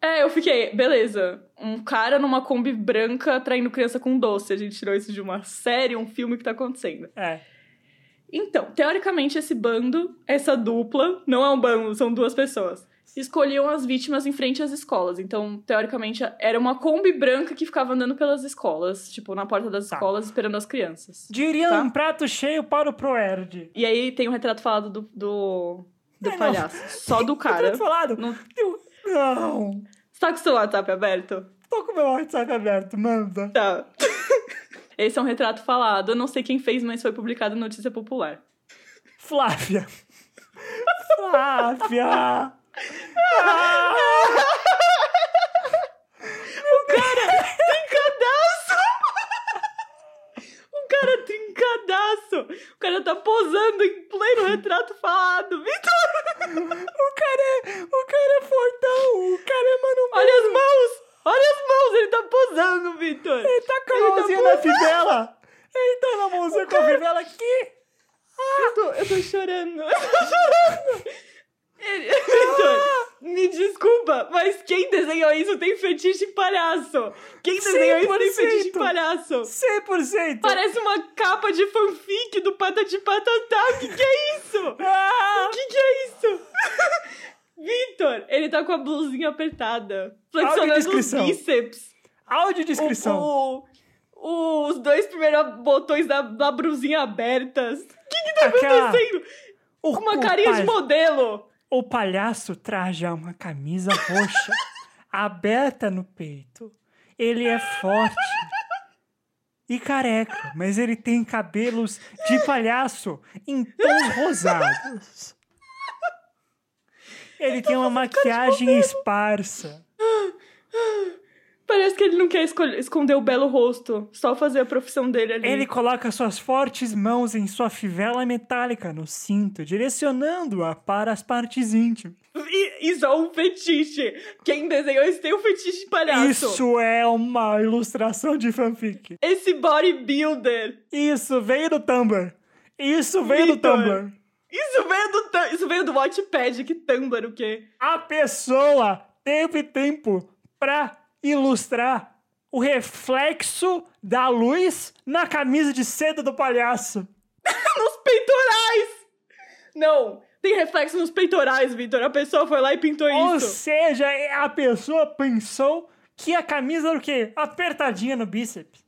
S3: É, eu fiquei, beleza. Um cara numa Kombi branca traindo criança com doce. A gente tirou isso de uma série, um filme que tá acontecendo.
S2: É.
S3: Então, teoricamente, esse bando, essa dupla, não é um bando, são duas pessoas, escolhiam as vítimas em frente às escolas. Então, teoricamente, era uma Kombi branca que ficava andando pelas escolas, tipo, na porta das
S2: Tá.
S3: escolas, esperando as crianças.
S2: Diria
S3: Tá.
S2: um prato cheio para o Proerd.
S3: E aí tem o retrato falado do, do, do
S2: É, não.
S3: palhaço. Só do cara.
S2: Retrato falado.
S3: Não-
S2: Não.
S3: Você tá com o seu WhatsApp aberto?
S2: Tô com meu WhatsApp aberto, manda.
S3: Tá. Esse é um retrato falado. Eu não sei quem fez, mas foi publicado em Notícia Popular.
S2: Flávia. Flávia. Ah,
S3: Trincadaço! O cara trincadaço! O cara tá posando em pleno retrato falado. Vitor,
S2: o cara é. O cara é fortão. O cara é mano.
S3: olha as mãos! Olha as mãos! Ele tá posando, Vitor!
S2: Ele tá com a
S3: tá
S2: mãozinha na fivela. Ele tá na mãozinha com a fivela aqui.
S3: Eu tô, eu tô chorando. Eu tô chorando. Ele- Vitor, me desculpa, mas quem desenhou isso tem fetiche palhaço. Quem desenhou isso tem fetiche em
S2: 100%.
S3: palhaço.
S2: 100%.
S3: Parece uma capa de fanfic do Patati Patatá. O que, que é isso?
S2: Ah,
S3: O que, que é isso? Vitor, ele tá com a blusinha apertada. Flexionando os
S2: Audiodescrição.
S3: bíceps.
S2: audiodescrição.
S3: O, o- os dois primeiros botões da, da blusinha abertas. O que que tá
S2: Aquela-
S3: acontecendo?
S2: O,
S3: Uma carinha de modelo.
S2: O palhaço traja uma camisa roxa aberta no peito. Ele é forte e careca, mas ele tem cabelos de palhaço em tons rosados. Ele tem uma maquiagem esparsa.
S3: Parece que ele não quer esconder o belo rosto. Só fazer a profissão dele ali.
S2: Ele coloca suas fortes mãos em sua fivela metálica no cinto, direcionando-a para as partes íntimas.
S3: Isso é um fetiche. Quem desenhou isso tem um fetiche de palhaço.
S2: Isso é uma ilustração de fanfic.
S3: Esse bodybuilder.
S2: Isso veio do Tumblr. Isso veio do
S3: Vitor.
S2: Tumblr.
S3: Isso veio do, isso veio do Watchpad. Que Tumblr o quê?
S2: A pessoa teve tempo pra ilustrar o reflexo da luz na camisa de seda do palhaço.
S3: Nos peitorais! Não, tem reflexo nos peitorais, Vitor. A pessoa foi lá e pintou
S2: Ou
S3: isso.
S2: seja, a pessoa pensou que a camisa era o quê? Apertadinha no bíceps.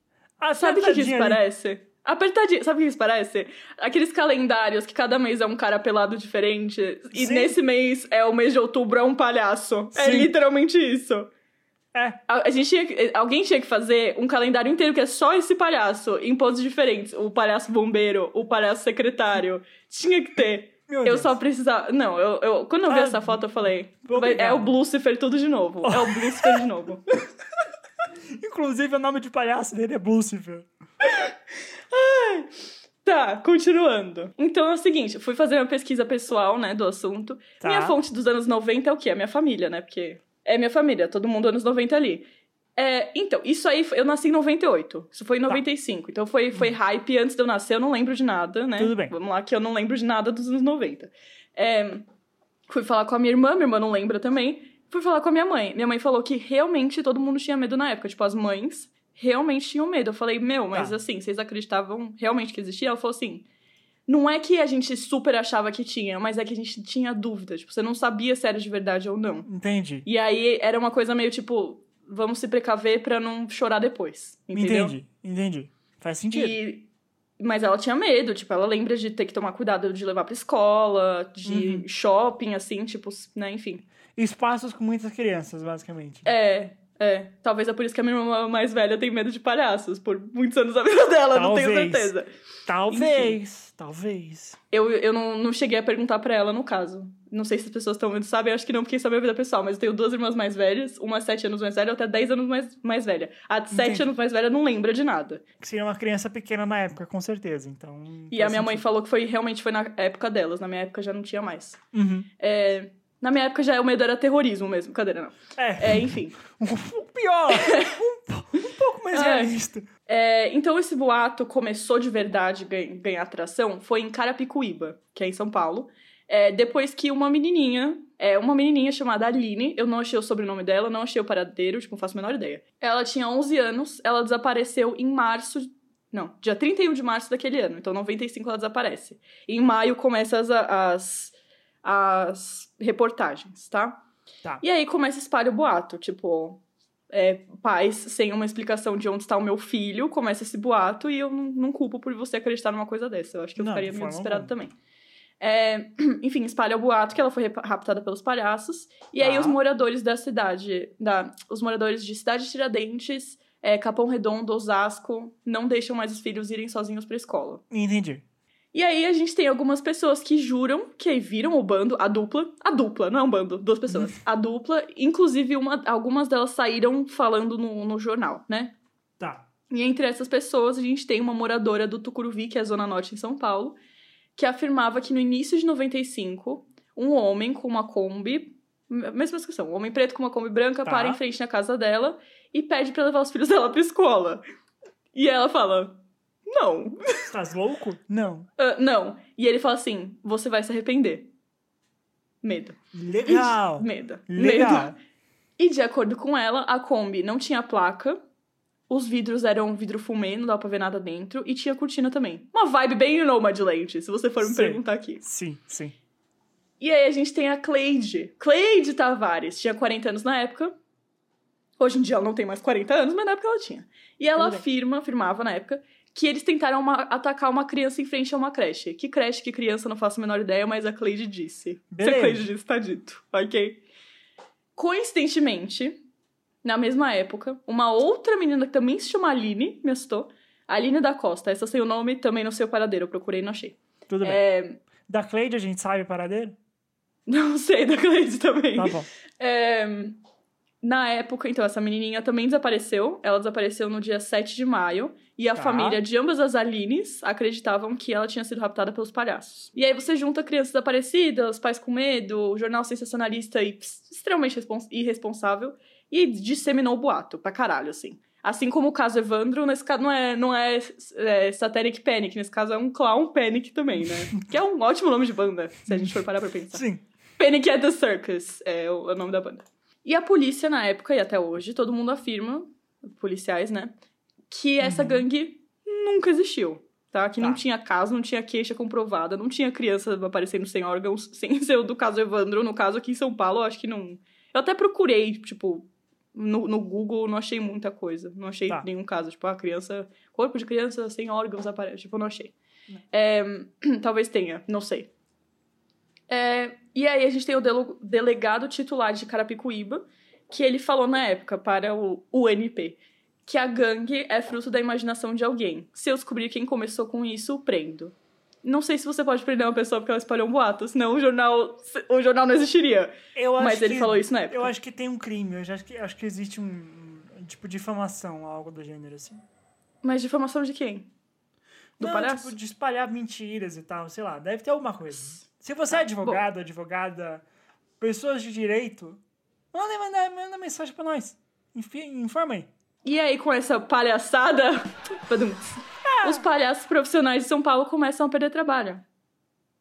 S3: Sabe o que, que isso
S2: Apertadinha
S3: parece? Apertadinho. Sabe o que isso parece? Aqueles calendários que cada mês é um cara pelado diferente. E
S2: Sim.
S3: nesse mês, é o mês de outubro, é um palhaço. É
S2: Sim.
S3: literalmente isso.
S2: É,
S3: A, a gente tinha alguém tinha que fazer um calendário inteiro que é só esse palhaço, em poses diferentes. O palhaço bombeiro, o palhaço secretário. Tinha que ter.
S2: Meu
S3: eu
S2: Deus.
S3: só precisava. Não, eu, eu- quando eu vi
S2: Ah,
S3: essa foto, eu falei. vai- é o Lucifer tudo de novo. É o Lucifer de novo.
S2: Inclusive, o nome de palhaço dele é Lucifer.
S3: Tá, continuando. Então é o seguinte, eu fui fazer uma pesquisa pessoal, né, do assunto.
S2: Tá.
S3: Minha fonte dos anos 90 é o quê? É minha família, né? Porque é minha família, todo mundo anos 90 ali. É, então, isso aí, eu nasci em 98. Isso
S2: Tá.
S3: foi em 95. Então foi, foi hype antes de eu nascer, eu não lembro de nada, né?
S2: Hum. Tudo bem.
S3: Vamos lá, que eu não lembro de nada dos anos 90. É, fui falar com a minha irmã, minha irmã não lembra também. Fui falar com a minha mãe. Minha mãe falou que realmente todo mundo tinha medo na época. Tipo, as mães realmente tinham medo. Eu falei, meu, mas
S2: Tá.
S3: assim, vocês acreditavam realmente que existia? Ela falou assim. Não é que a gente super achava que tinha, mas é que a gente tinha dúvida. Tipo, você não sabia se era de verdade ou não.
S2: Entendi.
S3: E aí era uma coisa meio tipo, vamos se precaver pra não chorar depois. Entendeu?
S2: Entendi, entendi. Faz sentido.
S3: E... Mas ela tinha medo, tipo, ela lembra de ter que tomar cuidado de levar pra escola, de
S2: Uhum.
S3: shopping, assim, tipo, né, enfim.
S2: Espaços com muitas crianças, basicamente.
S3: É, é. Talvez é por isso que a minha irmã mais velha tem medo de palhaços, por muitos anos da vida dela, não tenho
S2: Talvez.
S3: certeza.
S2: Talvez, talvez.
S3: Eu, eu não, não cheguei a perguntar pra ela no caso. Não sei se as pessoas estão vendo, sabem, acho que não, porque isso é minha vida pessoal, mas eu tenho duas irmãs mais velhas, uma sete anos mais velha, outra dez anos mais, mais velha. A de sete anos mais velha não lembra de nada.
S2: Que seria uma criança pequena na época, com certeza. Então.
S3: E a minha mãe
S2: sentido.
S3: falou que foi realmente foi na época delas, na minha época já não tinha mais.
S2: Uhum.
S3: É, na minha época já o medo era terrorismo mesmo, cadeira não.
S2: É,
S3: É, enfim.
S2: um, um pior. um, um pouco mais
S3: É.
S2: realista.
S3: É, então esse boato começou de verdade a ganhar, ganhar atração foi em Carapicuíba, que é em São Paulo. É, depois que uma menininha, é, uma menininha chamada Aline, eu não achei o sobrenome dela, não achei o paradeiro, tipo, não faço a menor ideia. Ela tinha 11 anos, ela desapareceu em março, não, dia 31 de março daquele ano, então 95 ela desaparece. Em maio começam as, as, as reportagens, tá?
S2: Tá.
S3: E aí começa a espalhar o boato, tipo, é, pais sem uma explicação de onde está o meu filho, começa esse boato e eu não, não culpo por você acreditar numa coisa dessa. Eu acho que eu
S2: Não,
S3: ficaria meio
S2: alguma.
S3: também. É, enfim, espalha o boato que ela foi rap- raptada pelos palhaços. E aí
S2: Tá.
S3: os moradores da cidade, da, os moradores de Cidade Tiradentes, é, Capão Redondo, Osasco, não deixam mais os filhos irem sozinhos pra escola.
S2: Entendi.
S3: E aí a gente tem algumas pessoas que juram que aí viram o bando, a dupla, a dupla, não é um bando, duas pessoas. A dupla, inclusive uma, algumas delas saíram falando no, no jornal, né?
S2: Tá.
S3: E entre essas pessoas a gente tem uma moradora do Tucuruvi, que é a Zona Norte em São Paulo, que afirmava que no início de 95, um homem com uma Kombi, mesma descrição, um homem preto com uma Kombi branca
S2: Tá.
S3: para em frente na casa dela e pede pra levar os filhos dela pra escola. E ela fala: Não,
S2: Estás louco? Não.
S3: ah, não. E ele fala assim: você vai se arrepender. Medo.
S2: Legal.
S3: Medo.
S2: Legal.
S3: Medo. E de acordo com ela, a Kombi não tinha placa, os vidros eram vidro fumê, não dava pra ver nada dentro, e tinha cortina também. Uma vibe bem Nomadland, se você for me
S2: Sim.
S3: perguntar aqui.
S2: Sim, sim.
S3: E aí a gente tem a Cleide. Cleide Tavares. Tinha 40 anos na época. Hoje em dia ela não tem mais 40 anos, mas na época ela tinha. E ela
S2: Tudo bem.
S3: afirma, afirmava na época, que eles tentaram uma- atacar uma criança em frente a uma creche. Que creche, que criança, não faço a menor ideia, mas a Cleide disse. Se
S2: Beleza.
S3: a Cleide disse, tá dito, ok? Coincidentemente, na mesma época, uma outra menina que também se chama Aline, me assustou. Aline da Costa. Essa sem o nome, também não sei o paradeiro. Eu procurei e não achei.
S2: Tudo bem.
S3: É,
S2: Da Cleide a gente sabe o paradeiro?
S3: não sei da Cleide também.
S2: Tá bom.
S3: É, na época, então, essa menininha também desapareceu. Ela desapareceu no dia 7 de maio. E a
S2: Tá.
S3: família de ambas as Alines acreditavam que ela tinha sido raptada pelos palhaços. E aí você junta crianças desaparecidas, pais com medo, o jornal sensacionalista e ps- extremamente respons- irresponsável. E disseminou o boato pra caralho, assim. Assim como o caso Evandro, nesse caso não é, não é, é Satanic Panic, nesse caso é um Clown Panic também, né? que é um ótimo nome de banda, se a gente for parar pra pensar.
S2: Sim.
S3: Panic at the Circus é o, é o nome da banda. E a polícia, na época e até hoje, todo mundo afirma, policiais, né? Que essa
S2: Uhum.
S3: gangue nunca existiu. Tá? Que não
S2: Tá.
S3: tinha caso, não tinha queixa comprovada, não tinha criança aparecendo sem órgãos, sem ser o do caso Evandro. No caso aqui em São Paulo, eu acho que não. Eu até procurei, tipo, no, no Google, não achei muita coisa. Não achei
S2: Tá.
S3: nenhum caso. Tipo, a criança. Corpo de criança sem órgãos aparece. Tipo, eu não achei.
S2: Não.
S3: É, talvez tenha, não sei. É, e aí a gente tem o delegado titular de Carapicuíba, que ele falou na época para o UNP que a gangue é fruto da imaginação de alguém. Se eu descobrir quem começou com isso, prendo. Não sei se você pode prender uma pessoa porque ela espalhou um boato, senão o jornal, o jornal não existiria. Mas ele
S2: que-
S3: falou isso na época.
S2: Eu acho que tem um crime, eu já acho que, acho que existe um, um tipo de difamação, algo do gênero assim.
S3: Mas difamação de quem? Do
S2: Não,
S3: palhaço?
S2: tipo, de espalhar mentiras e tal, sei lá, deve ter alguma coisa. Se você é advogado, advogada, pessoas de direito, manda, manda, manda mensagem pra nós. Informa aí.
S3: E aí, com essa palhaçada, Badum-ts. os palhaços profissionais de São Paulo começam a perder trabalho.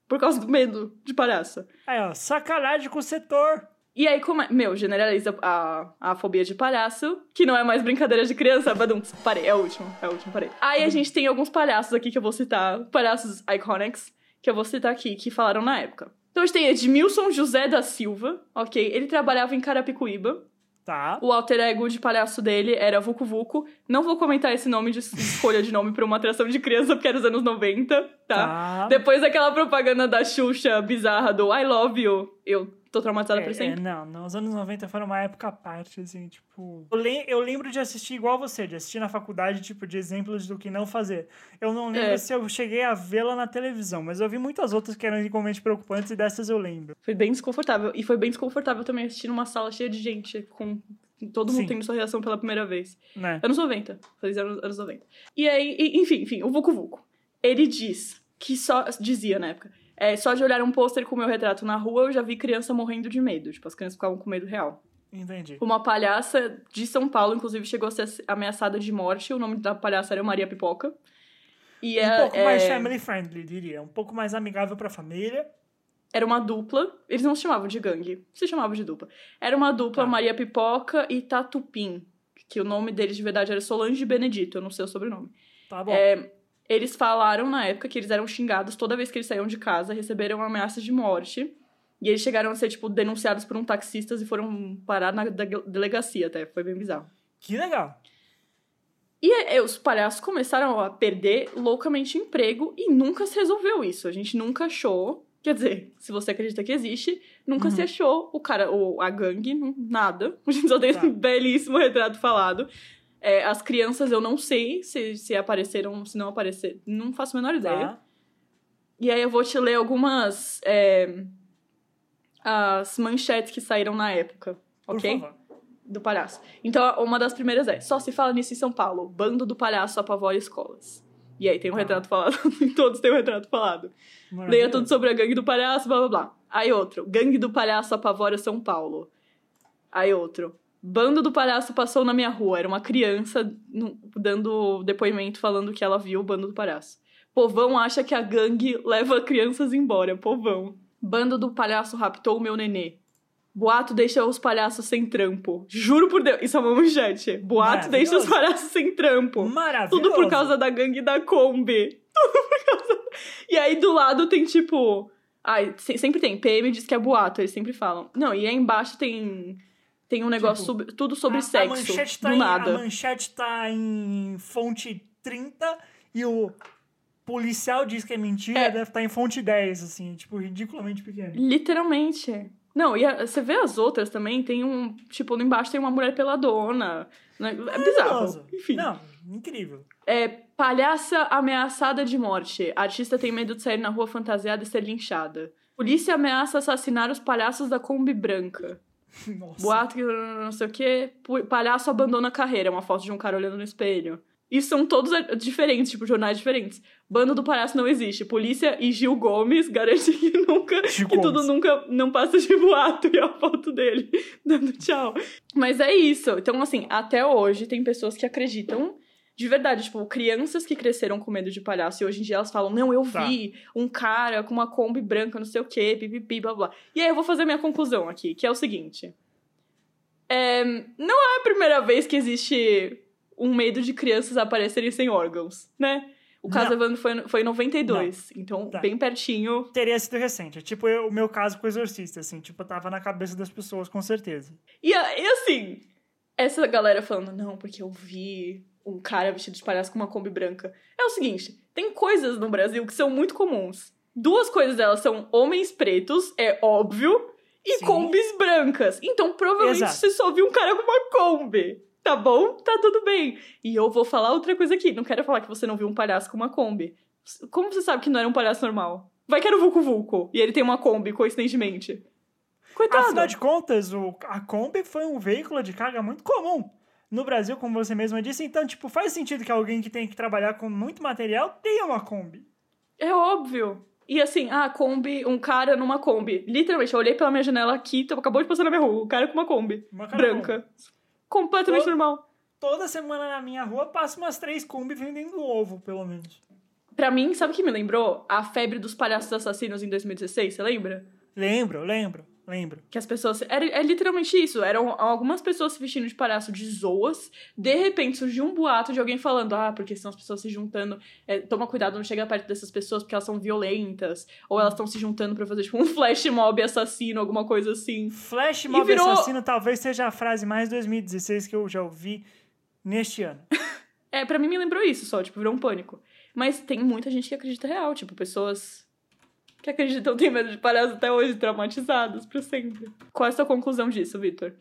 S3: Por causa do medo de palhaço.
S2: Aí, ó, sacanagem com o setor.
S3: E aí, como é... Meu, generaliza a, a fobia de palhaço, que não é mais brincadeira de criança. Badum, parei, é o último, é o último, parei. Aí a gente tem alguns palhaços aqui que eu vou citar, palhaços iconics, que eu vou citar aqui, que falaram na época. Então a gente tem Edmilson José da Silva, ok? Ele trabalhava em Carapicuíba.
S2: Tá.
S3: O alter ego de palhaço dele era Vucu Vucu. Não vou comentar esse nome de escolha de nome pra uma atração de criança, porque era os anos 90, tá?
S2: Tá.
S3: Depois daquela propaganda da Xuxa bizarra do I Love You, eu tô traumatizada
S2: É,
S3: por
S2: é,
S3: sempre.
S2: não, não, os anos 90 foram uma época à parte, assim, tipo. Eu, lem- eu lembro de assistir igual você, de assistir na faculdade, tipo, de exemplos do que não fazer. Eu não lembro
S3: É.
S2: se eu cheguei a vê-la na televisão, mas eu vi muitas outras que eram igualmente preocupantes e dessas eu lembro.
S3: Foi bem desconfortável. E foi bem desconfortável também assistir numa sala cheia de gente, com todo mundo
S2: Sim.
S3: tendo sua reação pela primeira vez.
S2: Né?
S3: Anos 90. Feliz anos, anos 90. E aí, e- enfim, enfim, o Vucu Vucu. Ele diz que só. Dizia na época. É, só de olhar um pôster com o meu retrato na rua, eu já vi criança morrendo de medo. Tipo, as crianças ficavam com medo real.
S2: Entendi.
S3: Uma palhaça de São Paulo, inclusive, chegou a ser ameaçada de morte. O nome da palhaça era Maria Pipoca. E
S2: Um
S3: é-
S2: pouco mais
S3: é-
S2: family friendly, diria. Um pouco mais amigável pra família.
S3: Era uma dupla. Eles não se chamavam de gangue, se chamavam de dupla. Era uma dupla
S2: Tá.
S3: Maria Pipoca e Tatupim. Que o nome deles de verdade era Solange Benedito, eu não sei o sobrenome.
S2: Tá bom.
S3: É, eles falaram na época que eles eram xingados toda vez que eles saíam de casa, receberam ameaças de morte. E eles chegaram a ser, tipo, denunciados por um taxista e foram parar na de- delegacia até. Foi bem bizarro.
S2: Que legal.
S3: E é, os palhaços começaram a perder loucamente emprego e nunca se resolveu isso. A gente nunca achou. Quer dizer, se você acredita que existe, nunca
S2: Uhum.
S3: se achou o cara, ou a gangue, nada. A gente só tem
S2: Tá.
S3: um belíssimo retrato falado. É, as crianças eu não sei se, se apareceram, se não apareceram. Não faço a menor ideia.
S2: Tá.
S3: E aí eu vou te ler algumas. é, as manchetes que saíram na época,
S2: Por
S3: ok?
S2: favor.
S3: do palhaço. Então, uma das primeiras é: só se fala nisso em São Paulo. Bando do palhaço apavora escolas. E aí tem um
S2: Tá.
S3: retrato falado. Todos têm um retrato falado. Leia
S2: Maravilhoso.
S3: tudo sobre a gangue do palhaço, blá blá blá. Aí outro: gangue do palhaço apavora São Paulo. Aí outro: bando do palhaço passou na minha rua. Era uma criança dando depoimento falando que ela viu o bando do palhaço. Povão acha que a gangue leva crianças embora. Povão. Bando do palhaço raptou o meu nenê. Boato deixa os palhaços sem trampo. Juro por Deus. Isso é uma manchete. Boato deixa os palhaços sem trampo.
S2: Maravilhoso.
S3: Tudo por causa da gangue da Kombi. Tudo por causa. E aí do lado tem tipo. Ai, se- sempre tem. PM diz que é boato, eles sempre falam. Não, e aí embaixo tem. Tem um negócio
S2: Tipo,
S3: sobre, tudo sobre
S2: a,
S3: sexo.
S2: A manchete, tá
S3: do
S2: em,
S3: nada.
S2: a manchete tá em fonte 30 e o policial diz que é mentira,
S3: É.
S2: deve estar em fonte 10, assim, tipo, ridiculamente pequeno.
S3: Literalmente. Não, e a- você vê as outras também, tem um. Tipo, lá embaixo tem uma mulher peladona. né? É bizarro.
S2: Maravilhoso.
S3: Enfim.
S2: Não, incrível.
S3: É, palhaça ameaçada de morte. Artista tem medo de sair na rua fantasiada e ser linchada. Polícia ameaça assassinar os palhaços da Kombi Branca.
S2: Nossa.
S3: Boato que não sei o quê. Palhaço abandona a carreira. Uma foto de um cara olhando no espelho. Isso são todos eh, diferentes, tipo, jornais diferentes. Bando do palhaço não existe. Polícia e Gil Gomes garante que nunca.
S2: Gil
S3: que tudo
S2: Gomes.
S3: nunca não passa de boato e a foto dele dando tchau. Mas é isso. Então, assim, até hoje tem pessoas que acreditam. De verdade, tipo, crianças que cresceram com medo de palhaço e hoje em dia elas falam: Não, eu
S2: Tá.
S3: vi um cara com uma Kombi branca, não sei o quê, pipipi, blá blá. E aí eu vou fazer minha conclusão aqui, que é o seguinte: é, não é a primeira vez que existe um medo de crianças aparecerem sem órgãos, né? O caso
S2: Não.
S3: Evandro foi, foi em 92, então
S2: Tá.
S3: bem pertinho.
S2: Teria sido recente. Tipo eu- o meu caso com o Exorcista, assim. Tipo, tava na cabeça das pessoas, com certeza.
S3: E, e assim, essa galera falando, não, porque eu vi um cara vestido de palhaço com uma Kombi branca. É o seguinte, tem coisas no Brasil que são muito comuns. Duas coisas delas são homens pretos, é óbvio, e
S2: Sim.
S3: Kombis brancas. Então, provavelmente,
S2: Exato.
S3: você só viu um cara com uma Kombi. Tá bom? Tá tudo bem. E eu vou falar outra coisa aqui. Não quero falar que você não viu um palhaço com uma Kombi. Como você sabe que não era um palhaço normal? Vai que era o Vucu Vucu. E ele tem uma Kombi, coincidentemente. Coitado.
S2: Afinal de contas, o, a Kombi foi um veículo de carga muito comum no Brasil, como você mesma disse. Então, tipo, faz sentido que alguém que tem que trabalhar com muito material tenha uma Kombi.
S3: É óbvio. E assim, ah, Kombi, um cara numa Kombi. Literalmente, eu olhei pela minha janela aqui, acabou de passar na minha rua, um cara com uma Kombi.
S2: Uma
S3: branca. Completamente normal.
S2: Toda semana na minha rua passa umas três Kombi vendendo ovo, pelo menos.
S3: Pra mim, sabe o que me lembrou? A febre dos palhaços assassinos em 2016, você lembra?
S2: Lembro, lembro, lembro.
S3: Que as pessoas. Era, é literalmente isso. Eram algumas pessoas se vestindo de palhaço de zoas. De repente surgiu um boato de alguém falando: ah, porque são as pessoas se juntando. é, toma cuidado, não chega perto dessas pessoas porque elas são violentas. Ou elas estão se juntando pra fazer tipo um flash mob assassino, alguma coisa assim.
S2: Flash Mob
S3: virou-
S2: Assassino talvez seja a frase mais 2016 que eu já ouvi neste ano.
S3: É, pra mim me lembrou isso só, tipo, virou um pânico. Mas tem muita gente que acredita real, tipo, pessoas que acreditam têm medo de palhaço até hoje, traumatizados pra sempre. Qual é a sua conclusão disso, Vitor?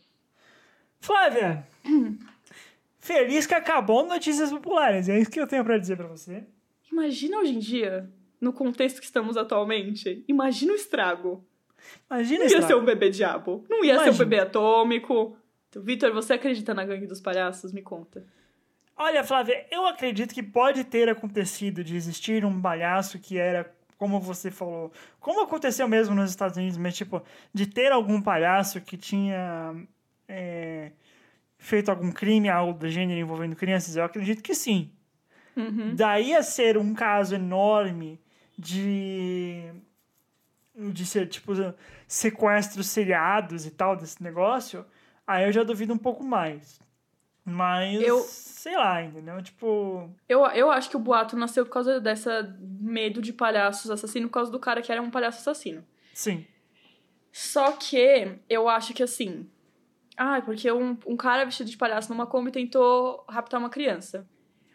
S2: Flávia, feliz que acabou Notícias Populares. É isso que eu tenho pra dizer pra você.
S3: Imagina hoje em dia, no contexto que estamos atualmente, imagina o estrago.
S2: Imagina
S3: Não ia ser um bebê diabo, não ia ser um
S2: Imagina.
S3: bebê atômico. Então, Vitor, você acredita na gangue dos palhaços? Me conta.
S2: Olha, Flávia, eu acredito que pode ter acontecido de existir um palhaço que era, como você falou, como aconteceu mesmo nos Estados Unidos, mas tipo, de ter algum palhaço que tinha é, feito algum crime, algo do gênero envolvendo crianças, eu acredito que sim.
S3: Uhum.
S2: Daí a ser um caso enorme de de ser tipo sequestros seriados e tal desse negócio, aí eu já duvido um pouco mais. Mas
S3: Eu-
S2: sei lá, entendeu? Tipo,
S3: Eu, eu acho que o boato nasceu por causa dessa medo de palhaços assassinos, por causa do cara que era um palhaço assassino.
S2: sim.
S3: Só que eu acho que assim. Ah, porque um, um cara vestido de palhaço numa Kombi tentou raptar uma criança.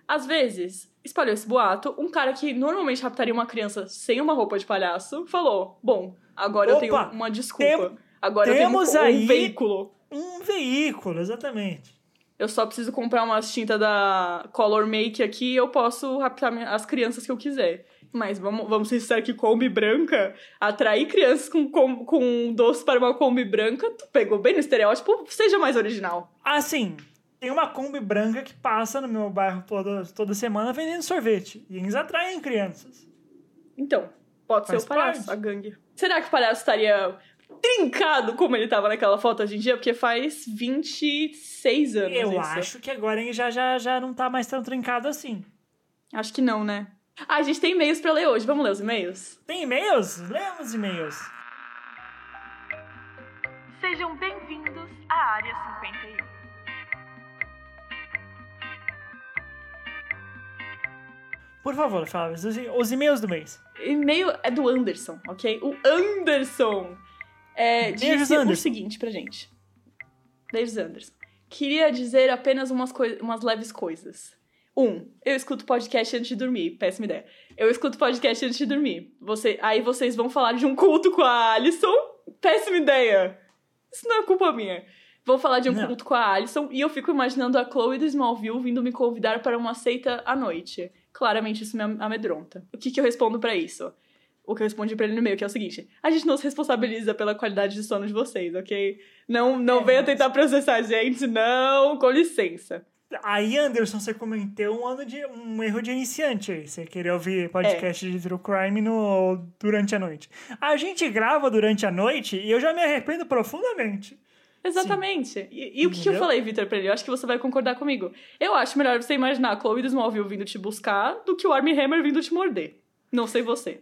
S3: Às vezes, espalhou esse boato, um cara que normalmente raptaria uma criança sem uma roupa de palhaço falou: Bom, agora eu tenho
S2: Opa,
S3: uma desculpa. agora
S2: temos
S3: eu tenho um,
S2: aí-
S3: um veículo.
S2: Um veículo, exatamente.
S3: Eu só preciso comprar umas tintas da Color Make aqui e eu posso raptar as crianças que eu quiser. Mas vamos, vamos ser sinceros que Kombi branca, atrair crianças com, com, com doce para uma Kombi branca, tu pegou bem no estereótipo, seja mais original.
S2: Assim, tem uma Kombi branca que passa no meu bairro toda, toda semana vendendo sorvete. E eles atraem crianças.
S3: Então, pode
S2: Faz
S3: ser o palhaço,
S2: parte.
S3: a gangue. Será que o palhaço estaria trincado como ele tava naquela foto hoje em dia? Porque faz 26 anos
S2: Eu
S3: isso.
S2: acho que agora ele já, já, já não tá mais tão trincado assim.
S3: Acho que não, né? Ah, a gente tem e-mails pra ler hoje. Vamos ler os e-mails?
S2: Tem e-mails? Lemos e-mails.
S1: Sejam bem-vindos à Área 51.
S2: Por favor, Flávia, os, os e-mails do mês.
S3: E-mail é do Anderson, ok? O Anderson é, disse o
S2: Anderson.
S3: seguinte pra gente. Beijos, Anderson. Queria dizer apenas umas, umas leves coisas. Um, eu escuto podcast antes de dormir. Péssima ideia. Eu escuto podcast antes de dormir. Você, aí vocês vão falar de um culto com a Alison. Péssima ideia. Isso não é culpa minha. Vou falar de um
S2: Não.
S3: culto com a Alison e eu fico imaginando a Chloe do Smallville vindo me convidar para uma seita à noite. Claramente isso me am- amedronta. O que, que eu respondo pra isso? O que eu respondi pra ele no e-mail, que é o seguinte: a gente não se responsabiliza pela qualidade de sono de vocês, ok? Não, não
S2: É,
S3: venha tentar processar a gente, não, com licença.
S2: Aí, Anderson, você cometeu um, ano de, um erro de iniciante aí. Você queria ouvir podcast
S3: É.
S2: de True Crime no, durante a noite. A gente grava durante a noite e eu já me arrependo profundamente.
S3: Exatamente. E, e o que, que eu falei, Victor, pra ele? Eu acho que você vai concordar comigo. Eu acho melhor você imaginar a Chloe do Smallville vindo te buscar do que o Armie Hammer vindo te morder. Não sei você.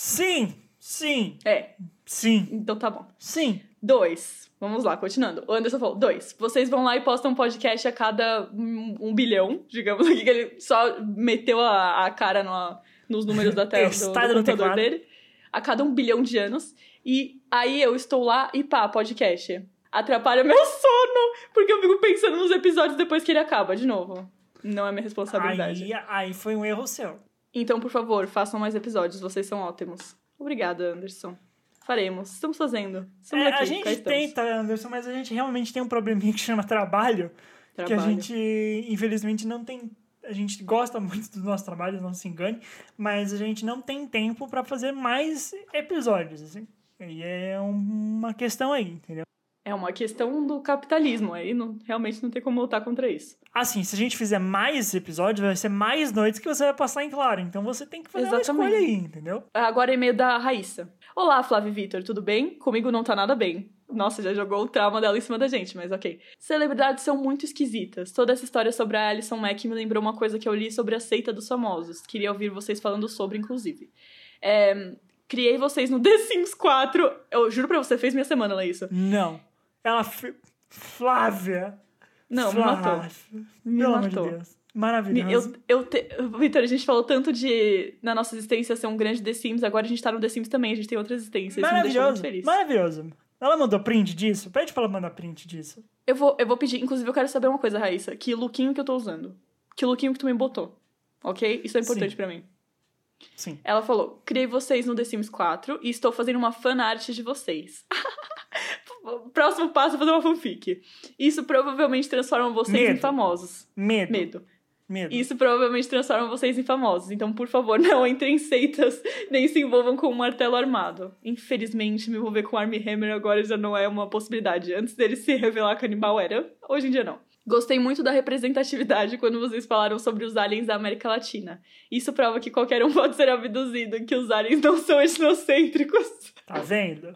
S2: Sim, sim,
S3: É,
S2: sim,
S3: então tá bom.
S2: sim.
S3: Dois. Vamos lá, continuando. O Anderson falou, dois. Vocês vão lá e postam um podcast a cada um, um bilhão, digamos aqui, que ele só meteu a, a cara no, nos números da tela do, do computador
S2: teclado.
S3: dele. A cada um bilhão de anos. E aí eu estou lá e pá, podcast. Atrapalha meu sono, porque eu fico pensando nos episódios depois que ele acaba, de novo. Não é minha responsabilidade.
S2: Aí, aí foi um erro seu.
S3: Então, por favor, façam mais episódios, vocês são ótimos. Obrigada, Anderson. Faremos. Estamos fazendo. Estamos
S2: É,
S3: aqui,
S2: a gente tenta, Anderson, mas a gente realmente tem um probleminha que chama trabalho, que a
S3: Trabalho.
S2: gente, infelizmente, não tem. A gente gosta muito do nosso trabalho, não se engane, mas a gente não tem tempo pra fazer mais episódios, assim. E é uma questão aí, entendeu?
S3: É uma questão do capitalismo, aí não, realmente não tem como lutar contra isso.
S2: Assim, se a gente fizer mais episódios, vai ser mais noites que você vai passar em claro. Então você tem que fazer
S3: Exatamente.
S2: uma escolha aí, entendeu?
S3: Agora é e-mail da Raíssa. Olá, Flávio Vitor, tudo bem? Comigo não tá nada bem. Nossa, já jogou o trauma dela em cima da gente, mas ok. Celebridades são muito esquisitas. Toda essa história sobre a Alison Mack me lembrou uma coisa que eu li sobre a seita dos famosos. Queria ouvir vocês falando sobre, inclusive. É, criei vocês no The Sims 4. Eu juro pra você, fez minha semana lá isso.
S2: Não. Ela. Flávia.
S3: Não, me matou.
S2: Flávia.
S3: Me
S2: Pelo amor
S3: matou.
S2: de Deus. Maravilhoso.
S3: Eu, eu te... Vitor, a gente falou tanto de, na nossa existência, ser um grande The Sims, agora a gente tá no The Sims também, a gente tem outras existências, me
S2: Maravilhoso.
S3: feliz.
S2: Maravilhoso. Ela mandou print disso? Pede pra ela mandar print disso.
S3: Eu vou, eu vou pedir, inclusive eu quero saber uma coisa, Raíssa, que lookinho que eu tô usando. Que lookinho que tu me botou, ok? Isso é importante pra mim.
S2: Sim.
S3: Ela falou, criei vocês no The Sims 4 e estou fazendo uma fanart de vocês. Próximo passo é fazer uma fanfic. Isso provavelmente transforma vocês em
S2: Medo.
S3: famosos.
S2: Medo.
S3: Medo.
S2: Medo.
S3: Isso provavelmente transforma vocês em famosos. Então, por favor, não entrem em seitas nem se envolvam com um martelo armado. Infelizmente, me envolver com Armie Hammer agora já não é uma possibilidade. Antes dele se revelar canibal era, hoje em dia não. Gostei muito da representatividade quando vocês falaram sobre os aliens da América Latina. Isso prova que qualquer um pode ser abduzido, que os aliens não são etnocêntricos.
S2: Tá vendo?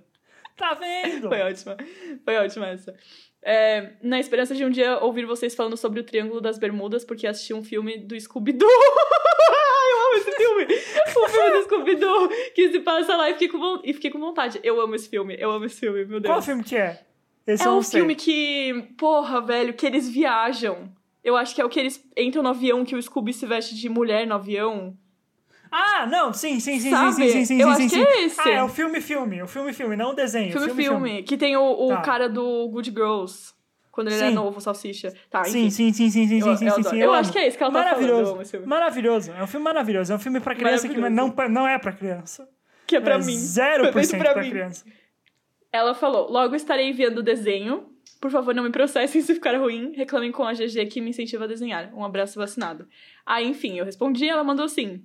S2: Tá vendo?
S3: Foi ótima. Foi ótima essa. É, na esperança de um dia ouvir vocês falando sobre o Triângulo das Bermudas, porque assisti um filme do Scooby-Doo. Eu amo esse filme! O filme do Scooby-Doo que se passa lá e fiquei, com, e fiquei com vontade. Eu amo esse filme, eu amo esse filme, meu Deus.
S2: Qual filme que é? Esse
S3: É um
S2: sei.
S3: filme que, porra, velho, que eles viajam. Eu acho que é o que eles entram no avião, que o Scooby se veste de mulher no avião.
S2: Ah, não, sim, sim, sim,
S3: Sabe?
S2: sim, sim, sim,
S3: Eu
S2: sim,
S3: acho
S2: sim,
S3: que
S2: sim.
S3: é esse.
S2: Ah, é o filme, filme, o filme, filme, não o desenho.
S3: Filme, filme,
S2: filme.
S3: Que tem o, o
S2: Tá.
S3: cara do Good Girls. Quando ele
S2: Sim.
S3: novo, Salsicha. Tá,
S2: Sim,
S3: enfim.
S2: sim, sim, sim, sim,
S3: Eu-
S2: sim, sim,
S3: eu
S2: sim, sim.
S3: Eu
S2: amo.
S3: acho que é esse que ela tá falando,
S2: Maravilhoso.
S3: eu.
S2: É um filme maravilhoso. É um filme pra criança que não, pra- não é pra criança.
S3: Que é pra
S2: é
S3: mim.
S2: Zero
S3: Foi
S2: por
S3: feito
S2: cento
S3: pra
S2: pra
S3: mim.
S2: criança.
S3: Ela falou: logo estarei enviando o desenho. Por favor, não me processem se ficar ruim. Reclamem com a GG que me incentiva a desenhar. Um abraço vacinado. Aí, enfim, eu respondi, ela mandou assim.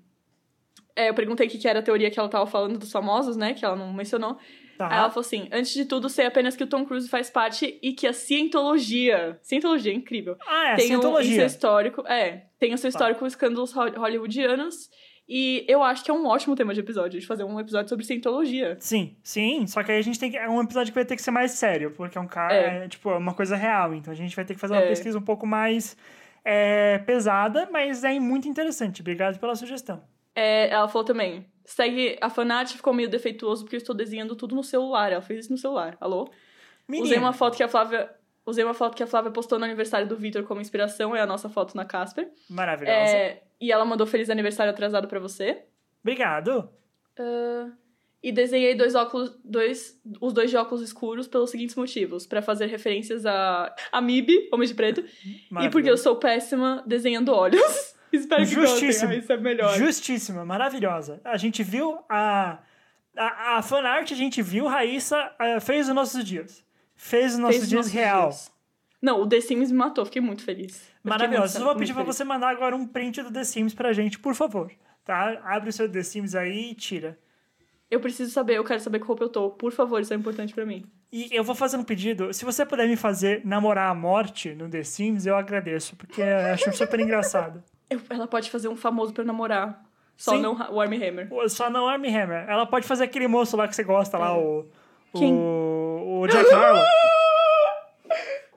S3: É, eu perguntei o que era a teoria que ela tava falando dos famosos, né? Que ela não mencionou.
S2: Tá.
S3: Aí ela falou assim: antes de tudo, sei apenas que o Tom Cruise faz parte e que a cientologia. Cientologia é incrível.
S2: Ah, é,
S3: tem o, em seu
S2: Scientologia.
S3: histórico. É, tem
S2: Tá.
S3: o seu histórico com escândalos ho- hollywoodianos. E eu acho que é um ótimo tema de episódio, de fazer um episódio sobre cientologia.
S2: Sim, sim, só que aí a gente tem que. É um episódio que vai ter que ser mais sério, porque é um cara.
S3: É.
S2: É, tipo, é uma coisa real. Então a gente vai ter que fazer uma
S3: É.
S2: pesquisa um pouco mais é, pesada, mas é muito interessante. Obrigado pela sugestão.
S3: É, ela falou também: segue a fanart, ficou meio defeituoso porque eu estou desenhando tudo no celular. Ela fez isso no celular. Alô?
S2: Menina,
S3: Usei uma foto que a Flávia. Usei uma foto que a Flávia postou no aniversário do Vitor como inspiração, é a nossa foto na Casper.
S2: maravilhosa.
S3: É, e ela mandou feliz aniversário atrasado pra você.
S2: Obrigado.
S3: Ah, e desenhei dois óculos, dois, os dois de óculos escuros pelos seguintes motivos: Pra fazer referências a, a Mib, Homem de Preto, e porque eu sou péssima desenhando olhos. Espero que gostem,
S2: Justíssimo.
S3: ah, isso é melhor.
S2: Justíssima, maravilhosa. A gente viu a. A, a fanart, a gente viu, Raíssa eh, fez os nossos dias. Fez os nossos
S3: Fez
S2: dias
S3: nossos
S2: real.
S3: dias. Não, o The Sims me matou, fiquei muito feliz. Eu
S2: Maravilhoso.
S3: muito-
S2: Eu vou pedir pra
S3: feliz.
S2: você mandar agora um print do The Sims pra gente, por favor. Tá? Abre o seu The Sims aí e tira.
S3: Eu preciso saber, eu quero saber que roupa eu tô. Por favor, isso é importante pra mim.
S2: E eu vou fazer um pedido. Se você puder me fazer namorar a morte no The Sims, eu agradeço, porque eu acho super engraçado.
S3: Ela pode fazer um famoso pra namorar. Só
S2: Sim.
S3: não o Armie Hammer.
S2: Só não Armie Hammer. Ela pode fazer aquele moço lá que você gosta lá, o.
S3: É. Quem?
S2: O, o Jack Harlow.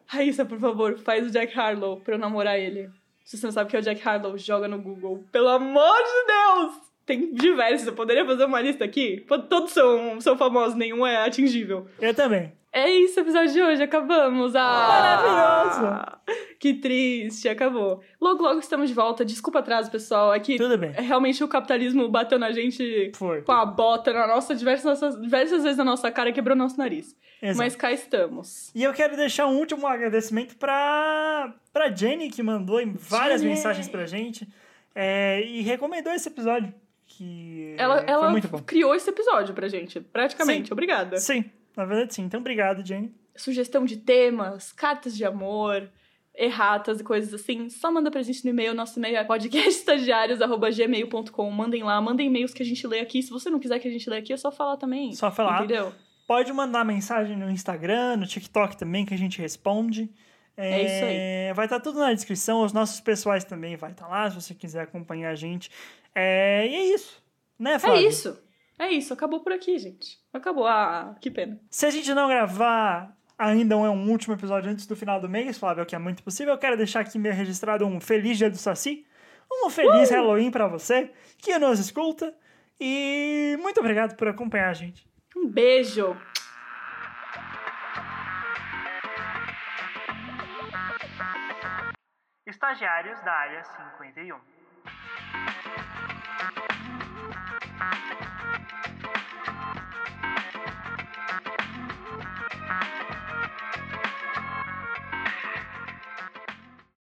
S3: Raíssa, por favor, faz o Jack Harlow pra eu namorar ele. Se você não sabe o que é o Jack Harlow, joga no Google. Pelo amor de Deus! Tem diversos, eu poderia fazer uma lista aqui? Todos são, são famosos, nenhum é atingível.
S2: Eu também.
S3: É isso o episódio de hoje, acabamos. Ah,
S2: Maravilhoso!
S3: Que triste, acabou. Logo, logo estamos de volta. Desculpa atraso, pessoal. É que
S2: Tudo bem.
S3: realmente o capitalismo bateu na gente
S2: Foi.
S3: com a bota na nossa diversas, diversas vezes na nossa cara e quebrou nosso nariz.
S2: Exato.
S3: Mas cá estamos.
S2: E eu quero deixar um último agradecimento pra, pra Jenny, que mandou várias
S3: Jenny!
S2: mensagens pra gente é, e recomendou esse episódio. Que
S3: Ela,
S2: foi
S3: ela
S2: muito bom.
S3: criou esse episódio pra gente, praticamente.
S2: Sim.
S3: Obrigada.
S2: Sim, na verdade sim. Então, obrigado, Jenny.
S3: Sugestão de temas, cartas de amor, erratas e coisas assim, só manda pra gente no e-mail. Nosso e-mail é podcastestagiários.gmail.com. Mandem lá, mandem e-mails que a gente lê aqui. Se você não quiser que a gente lê aqui, é só falar também.
S2: Só falar.
S3: Entendeu?
S2: Pode mandar mensagem no Instagram, no TikTok também, que a gente responde.
S3: É isso
S2: aí. Vai estar tudo na descrição. Os nossos pessoais também vai estar lá, se você quiser acompanhar a gente. É, e é isso. Né,
S3: É
S2: Flávio?
S3: isso. É isso. Acabou por aqui, gente. Acabou. Ah, que pena.
S2: Se a gente não gravar ainda um último episódio antes do final do mês, Flávio, que é muito possível, eu quero deixar aqui meio registrado um feliz dia do Saci, um feliz Halloween pra você que nos escuta e muito obrigado por acompanhar a gente.
S3: Um beijo.
S2: Estagiários da área 51.